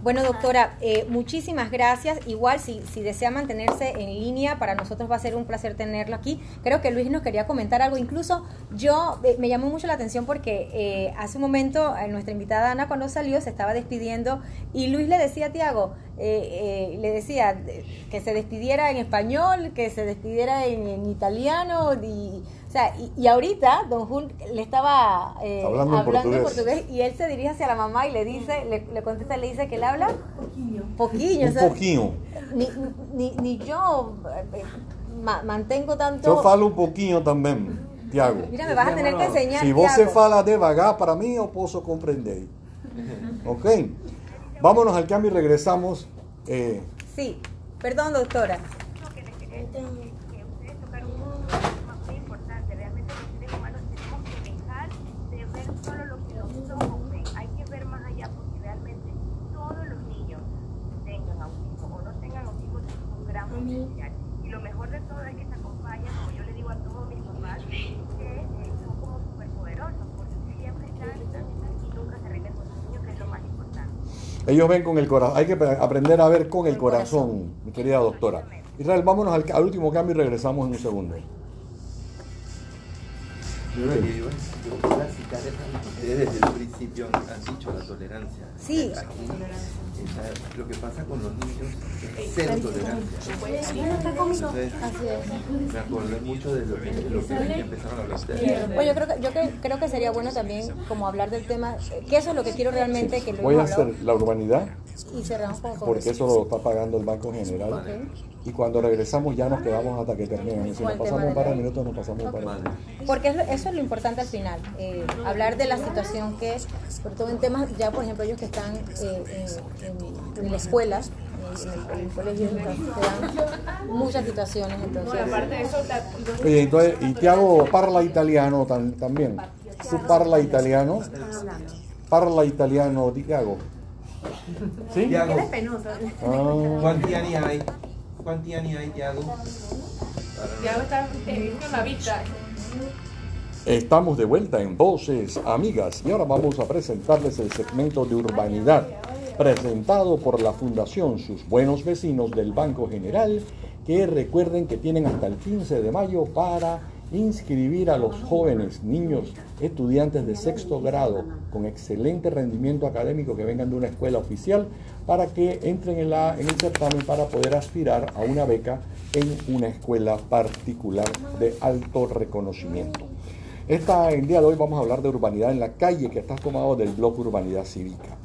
Bueno, doctora, eh, muchísimas gracias. Igual, si, si desea mantenerse en línea, para nosotros va a ser un placer tenerlo aquí. Creo que Luis nos quería comentar algo. Incluso yo eh, me llamó mucho la atención porque eh, hace un momento eh, nuestra invitada Ana, cuando salió, se estaba despidiendo y Luis le decía a Tiago, eh, eh, le decía que se despidiera en español, que se despidiera en, en italiano. Y, o sea, y, y ahorita Don Jun le estaba eh, Hablando en portugués. portugués y él se dirige hacia la mamá y le dice, le, le contesta, le dice que él habla poquillo. Un o sea, pouquinho. Ni, ni, ni yo eh, ma- mantengo tanto. Eu falo um pouquinho também, Tiago. Mira, me vas a tener que enseñar. Se você Tiago. fala devagar, para mim eu posso compreender. Ok? Vámonos al cambio y regresamos. Eh, Sí, perdón, doctora. Lo que les quería decir es que ustedes tocaron un tema muy importante. Realmente los seres humanos tenemos que dejar de ver solo lo que los ojos ven. Hay que ver más allá porque realmente todos los niños, tengan autismo o no tengan autismo, tienen un gran potencial. Y lo mejor de todo es que se acompañan, como yo le digo a todos mis papás, que eh, son como superpoderosos porque siempre están, están, están y nunca se rinden con sus niños, que es lo más importante. Ellos ven con el corazón. Hay que pre- aprender a ver con el corazón, mi querida doctora. Israel, vámonos al, al último cambio y regresamos en un segundo. Yo lo que yo quiero citar desde el principio han dicho, la tolerancia. Sí. Aquí, esa- lo que pasa con los niños es cero tolerancia. Entonces, me acordé mucho de lo que, de lo que empezaron a hablar ustedes. Bueno, yo creo que, yo que- creo que sería bueno también como hablar del tema, que eso es lo que quiero realmente que lo Voy a hacer la urbanidad y cerramos con, con porque eso lo está pagando el Banco General. Y cuando regresamos ya nos quedamos hasta que terminen. Si nos pasamos un par de minutos, nos pasamos un par de minutos. Porque eso es lo importante al final, eh, hablar de la situación que es, sobre todo en temas, ya por ejemplo ellos que están eh, en, en- en la escuela, eh, en el, colegio, muchas situaciones, entonces... aparte de eso, la- los Oye, entonces, y Tiago parla italiano tam- también. ¿Tú parla italiano? Parla italiano, Tiago. ¿Sí? Tiago. Ah, ¿cuánti anni hai? Eh, con la vista. Estamos de vuelta en Voces Amigas y ahora vamos a presentarles el segmento de urbanidad presentado por la Fundación Sus Buenos Vecinos del Banco General que recuerden que tienen hasta el 15 de mayo para inscribir a los jóvenes, niños, estudiantes de sexto grado con excelente rendimiento académico que vengan de una escuela oficial para que entren en, el certamen para poder aspirar a una beca en una escuela particular de alto reconocimiento. Esta, el día de hoy vamos a hablar de urbanidad en la calle, que está tomado del blog Urbanidad Cívica.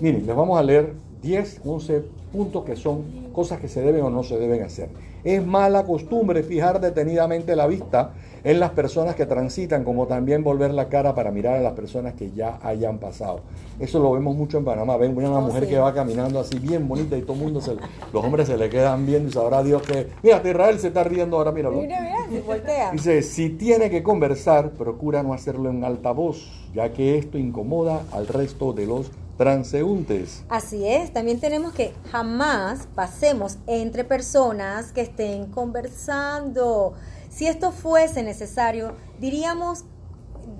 Miren, les vamos a leer 10, 11 puntos que son cosas que se deben o no se deben hacer. Es mala costumbre fijar detenidamente la vista en las personas que transitan, como también volver la cara para mirar a las personas que ya hayan pasado. Eso lo vemos mucho en Panamá. Ven una Oh, mujer sí. que va caminando así bien bonita y todo el mundo, se, los hombres se le quedan viendo y sabrá Dios que... Mira, Israel se está riendo ahora, míralo. Mira, mira, se voltea. Dice, si tiene que conversar, procura no hacerlo en altavoz, ya que esto incomoda al resto de los transeúntes. Así es, también tenemos que jamás pasemos entre personas que estén conversando. Si esto fuese necesario, diríamos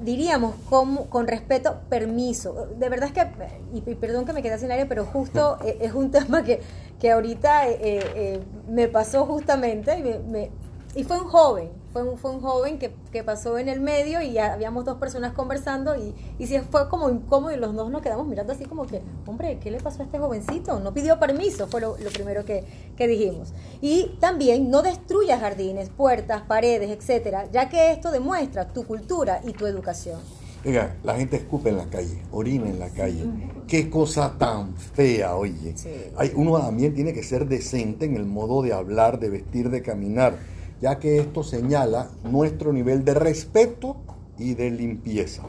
diríamos como, con respeto, permiso. De verdad es que, y, y perdón que me quedé sin aire, pero justo eh, es un tema que, que ahorita eh, eh, eh, me pasó justamente y, me- me- y fue un joven, fue un, fue un joven que, que pasó en el medio y ya habíamos dos personas conversando y, y sí fue como incómodo y los dos nos quedamos mirando así como que, hombre, ¿qué le pasó a este jovencito? No pidió permiso, fue lo, lo primero que, que dijimos. Y también no destruyas jardines, puertas, paredes, etcétera, ya que esto demuestra tu cultura y tu educación. Oiga, la gente escupe en la calle, orina en la calle. Qué cosa tan fea, oye. Sí. Hay, uno también tiene que ser decente en el modo de hablar, de vestir, de caminar, ya que esto señala nuestro nivel de respeto y de limpieza.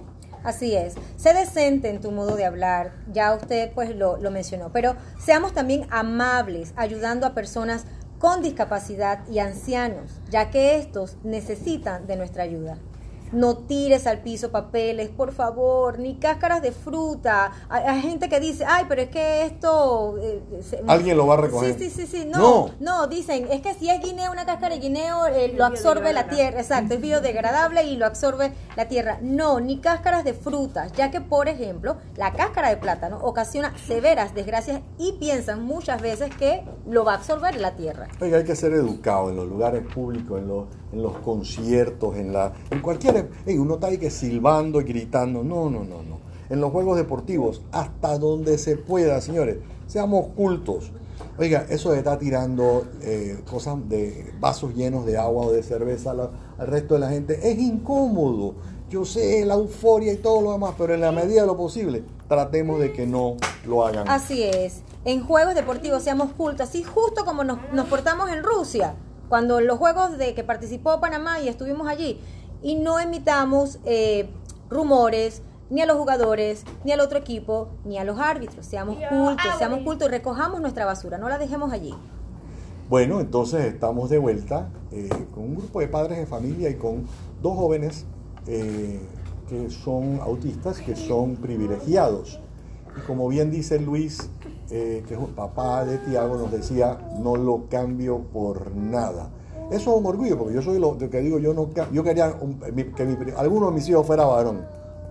Así es, sé decente en tu modo de hablar, ya usted pues lo, lo mencionó, pero seamos también amables, ayudando a personas con discapacidad y ancianos, ya que estos necesitan de nuestra ayuda. No tires al piso papeles, por favor, ni cáscaras de fruta. Hay, hay gente que dice, ay, pero es que esto... eh, se- Alguien lo va a recoger. Sí, sí, sí, sí. No. No, no, dicen, es que si es guineo, una cáscara de guineo, eh, lo absorbe la tierra. Exacto, es biodegradable y lo absorbe la tierra. No, ni cáscaras de frutas, ya que, por ejemplo, la cáscara de plátano ocasiona severas desgracias y piensan muchas veces que lo va a absorber la tierra. Oiga, hay que ser educado en los lugares públicos, en los, en los conciertos, en la, en cualquier, ey, uno está ahí que silbando y gritando, no, no, no, no. En los juegos deportivos, hasta donde se pueda, señores, seamos cultos. Oiga, eso de estar tirando eh, cosas de vasos llenos de agua o de cerveza la- al resto de la gente es incómodo. Yo sé la euforia y todo lo demás, pero en la medida de lo posible, tratemos de que no lo hagan. Así es. En juegos deportivos seamos cultos, así justo como nos, nos portamos en Rusia, cuando los juegos de que participó Panamá y estuvimos allí, y no emitamos eh, rumores ni a los jugadores, ni al otro equipo, ni a los árbitros. Seamos cultos, seamos cultos y recojamos nuestra basura, no la dejemos allí. Bueno, entonces estamos de vuelta eh, con un grupo de padres de familia y con dos jóvenes eh, que son autistas, que son privilegiados. Y como bien dice Luis, eh, que es un papá de Tiago, nos decía, no lo cambio por nada. Eso es un orgullo, porque yo soy lo que digo, yo no yo quería un- que mi alguno de mis hijos fuera varón.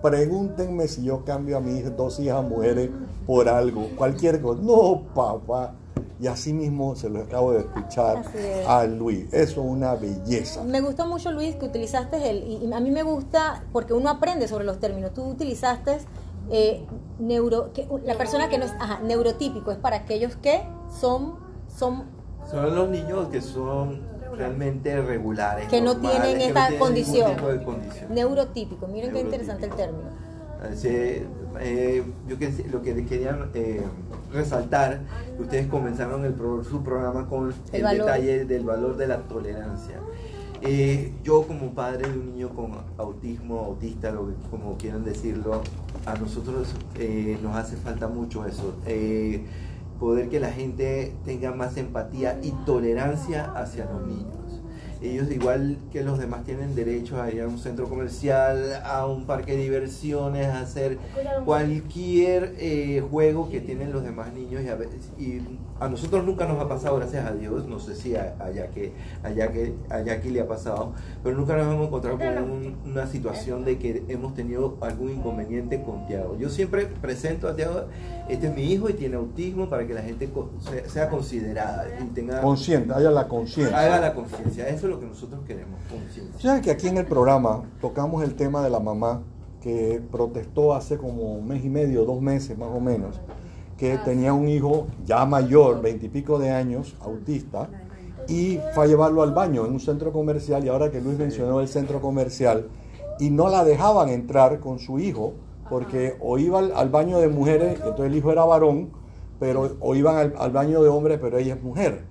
Pregúntenme si yo cambio a mis dos hijas mujeres por algo, cualquier cosa. No, papá. Y así mismo se lo acabo de escuchar es. a Luis. Eso es una belleza. Me gustó mucho, Luis, que utilizaste el. Y a mí me gusta porque uno aprende sobre los términos. Tú utilizaste eh, neuro. Que, la persona que no es. Ajá, neurotípico. Es para aquellos que son. son Son los niños que son realmente regulares. Que no normales, tienen que esta tienen condición. tipo de condición. neurotípico. Miren qué Neurotípico. interesante el término. Así, eh, yo que, lo que quería eh, resaltar, ustedes comenzaron el pro- su programa con El el, valor. detalle del valor de la tolerancia. Eh, yo como padre de un niño con autismo, autista, lo que- como quieran decirlo, a nosotros eh, nos hace falta mucho eso. eh, poder que la gente tenga más empatía y tolerancia hacia los niños. Ellos, igual que los demás, tienen derecho a ir a un centro comercial, a un parque de diversiones, a hacer cualquier eh, juego que tienen los demás niños. Y a, veces- y a nosotros nunca nos ha pasado, gracias a Dios. No sé si a, a Jackie, a Jackie- a Jackie le ha pasado, pero nunca nos hemos encontrado con un- una situación de que hemos tenido algún inconveniente con Tiago. Yo siempre presento a Tiago, este es mi hijo y tiene autismo para que la gente sea, sea considerada y tenga Consciente, haya la conciencia. haga la conciencia. Eso es lo que nosotros queremos, conciencia. ¿Sabes que aquí en el programa tocamos el tema de la mamá que protestó hace como un mes y medio, dos meses más o menos, que tenía un hijo ya mayor, veintipico de años, autista, y fue a llevarlo al baño en un centro comercial, y ahora que Luis mencionó el centro comercial, y no la dejaban entrar con su hijo, porque o iba al, al baño de mujeres, entonces el hijo era varón, pero o iban al, al baño de hombres, pero ella es mujer.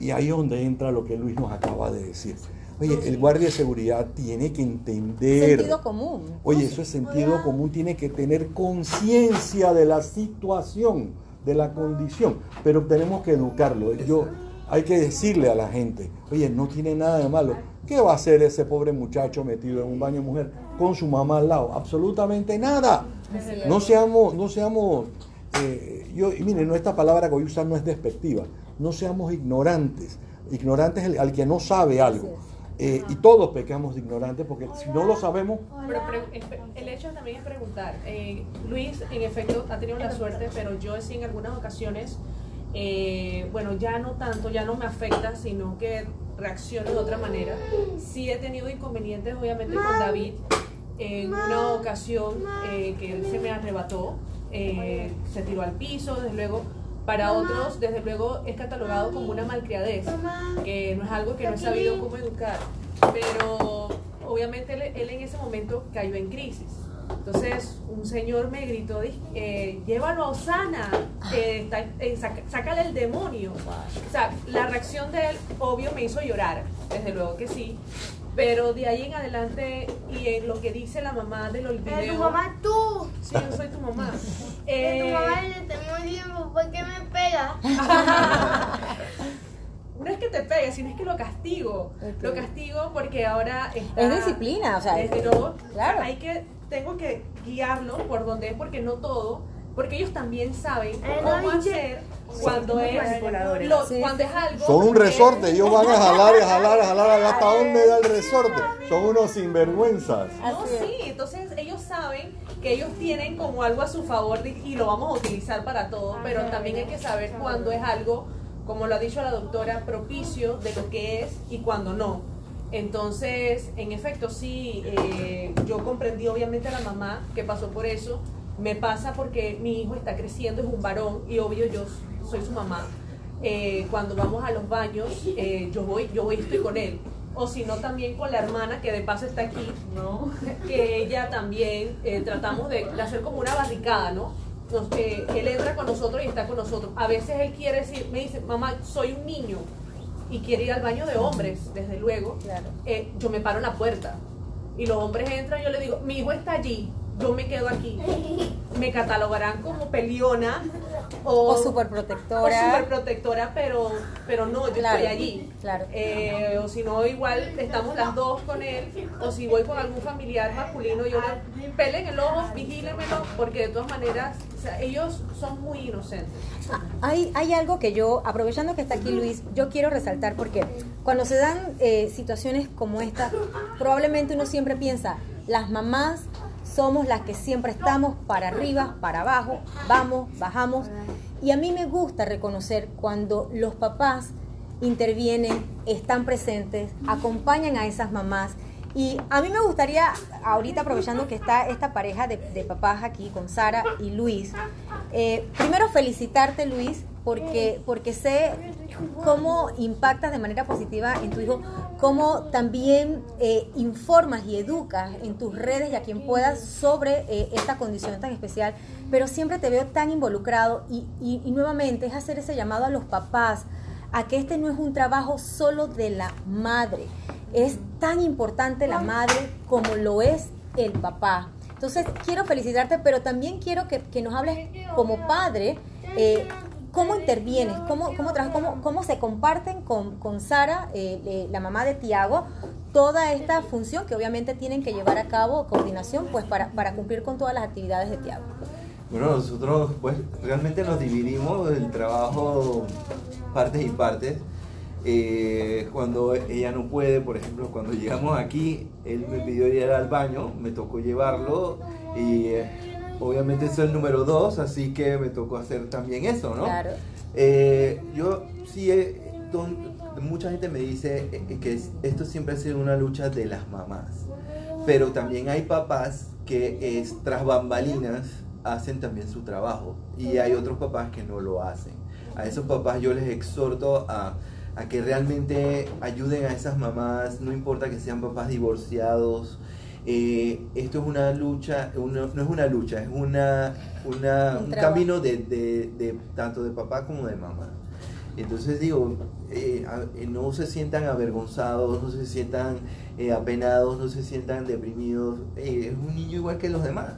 Y ahí es donde entra lo que Luis nos acaba de decir. Oye, el guardia de seguridad tiene que entender. Sentido común. Oye, eso es sentido común, tiene que tener conciencia de la situación, de la condición, pero tenemos que educarlo. Yo, hay que decirle a la gente, oye, no tiene nada de malo. ¿Qué va a hacer ese pobre muchacho metido en un baño de mujer con su mamá al lado? Absolutamente nada. No seamos, no seamos, eh, yo, y miren, no, esta palabra que voy a usar no es despectiva, no seamos ignorantes. Ignorantes al que no sabe algo. Eh, y todos pecamos de ignorantes porque si no lo sabemos, Pero el hecho también es preguntar. Eh, Luis, en efecto, ha tenido la suerte, pero yo sí en algunas ocasiones, eh, bueno, ya no tanto, ya no me afecta, sino que reacciono de otra manera. Sí he tenido inconvenientes, obviamente, con David. En una ocasión eh, que él se me arrebató, eh, se tiró al piso, desde luego. Para otros, desde luego, es catalogado como una malcriadez, que no es algo que no he sabido cómo educar. Pero obviamente él, en ese momento cayó en crisis. Entonces un señor me gritó, eh, llévalo a Osana, eh, eh, sácale el demonio. O sea, la reacción de él, obvio, me hizo llorar, desde luego que sí. Pero de ahí en adelante, y en lo que dice la mamá de los Pero tu mamá tú. Sí, yo soy tu mamá. Eh, tu mamá le te muy bien, ¿por qué me pega? no es que te pegue, sino es que lo castigo. Ok. Lo castigo porque ahora está... Es disciplina, o sea, Desde luego, claro. hay que, tengo que guiarlo por donde es, porque no todo, porque ellos también saben cómo hacer cuando es, lo- Sí. cuando es algo... Son un resorte, ellos van a jalar a jalar, a jalar, hasta dónde da el resorte. Son unos sinvergüenzas. No, sí, entonces ellos saben que ellos tienen como algo a su favor y lo vamos a utilizar para todo, pero también hay que saber cuándo es algo, como lo ha dicho la doctora, propicio de lo que es y cuándo no. Entonces, en efecto, sí, eh, yo comprendí obviamente a la mamá que pasó por eso. Me pasa porque mi hijo está creciendo, es un varón y obvio yo soy su mamá. Eh, cuando vamos a los baños, eh, yo voy, yo voy estoy con él. O si no, también con la hermana que de paso está aquí, ¿no? Que ella también eh, tratamos de, de hacer como una barricada, ¿no? Nos- él entra con nosotros y está con nosotros. A veces él quiere decir, me dice, mamá, soy un niño y quiere ir al baño de hombres, desde luego. Claro. Yo me paro en la puerta y los hombres entran, yo le digo, mi hijo está allí, yo me quedo aquí. Me catalogarán como peliona o, O super o protectora. superprotectora, pero, pero no, yo Claro, estoy allí. claro. Eh, o si no, igual estamos las dos con él, o si voy con algún familiar masculino, yo le pelen el ojo, vigílemelo, porque de todas maneras, o sea, ellos son muy inocentes. Hay, hay algo que yo, aprovechando que está aquí Luis, yo quiero resaltar porque cuando se dan eh, situaciones como esta, probablemente uno siempre piensa, las mamás somos las que siempre estamos para arriba, para abajo, vamos, bajamos. Y a mí me gusta reconocer cuando los papás intervienen, están presentes, acompañan a esas mamás. Y a mí me gustaría, ahorita aprovechando que está esta pareja de, papás aquí con Sara y Luis, eh, primero felicitarte Luis, porque, porque sé cómo impactas de manera positiva en tu hijo, cómo también eh, informas y educas en tus redes y a quien puedas sobre eh, esta condición tan especial, pero siempre te veo tan involucrado y, y- nuevamente es hacer ese llamado a los papás, a que este no es un trabajo solo de la madre, es tan importante la madre como lo es el papá. Entonces quiero felicitarte, pero también quiero que, que nos hables como padre, eh, cómo intervienes, cómo, cómo, cómo, cómo se comparten con, con Sara, eh, eh, la mamá de Tiago, toda esta función que obviamente tienen que llevar a cabo, coordinación, pues para, para cumplir con todas las actividades de Tiago. Bueno, nosotros pues realmente nos dividimos el trabajo partes y partes. Eh, cuando ella no puede, por ejemplo, cuando llegamos aquí, él me pidió ir al baño, me tocó llevarlo y obviamente soy el número dos, así que me tocó hacer también eso, ¿no? Claro. Eh, yo sí, eh, don- mucha gente me dice eh, que es- esto siempre ha sido una lucha de las mamás, pero también hay papás que es, tras bambalinas hacen también su trabajo y hay otros papás que no lo hacen. A esos papás yo les exhorto a, a que realmente ayuden a esas mamás, no importa que sean papás divorciados. Eh, esto es una lucha, una- no es una lucha, es una, una- Un camino de, de- de- tanto de papá como de mamá. Entonces digo, eh, a- eh, no se sientan avergonzados, no se sientan eh, apenados, no se sientan deprimidos. Es un niño igual que los demás.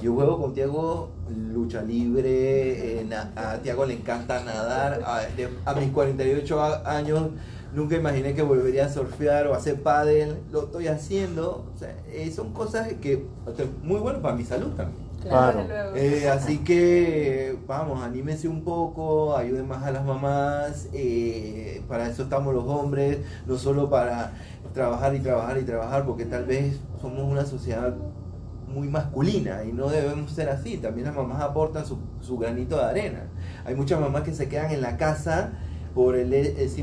Yo juego con Tiago lucha libre, na- a Tiago le encanta nadar. A, de- a mis 48 a- años nunca imaginé que volvería a surfear o a hacer pádel. Lo estoy haciendo. O sea, eh, son cosas que o sea, muy bueno para mi salud también. Claro. Eh, así que vamos, anímense un poco, ayuden más a las mamás, eh, para eso estamos los hombres, no solo para trabajar y trabajar y trabajar, porque tal vez somos una sociedad muy masculina y no debemos ser así, también las mamás aportan su, su granito de arena. Hay muchas mamás que se quedan en la casa por el, el simple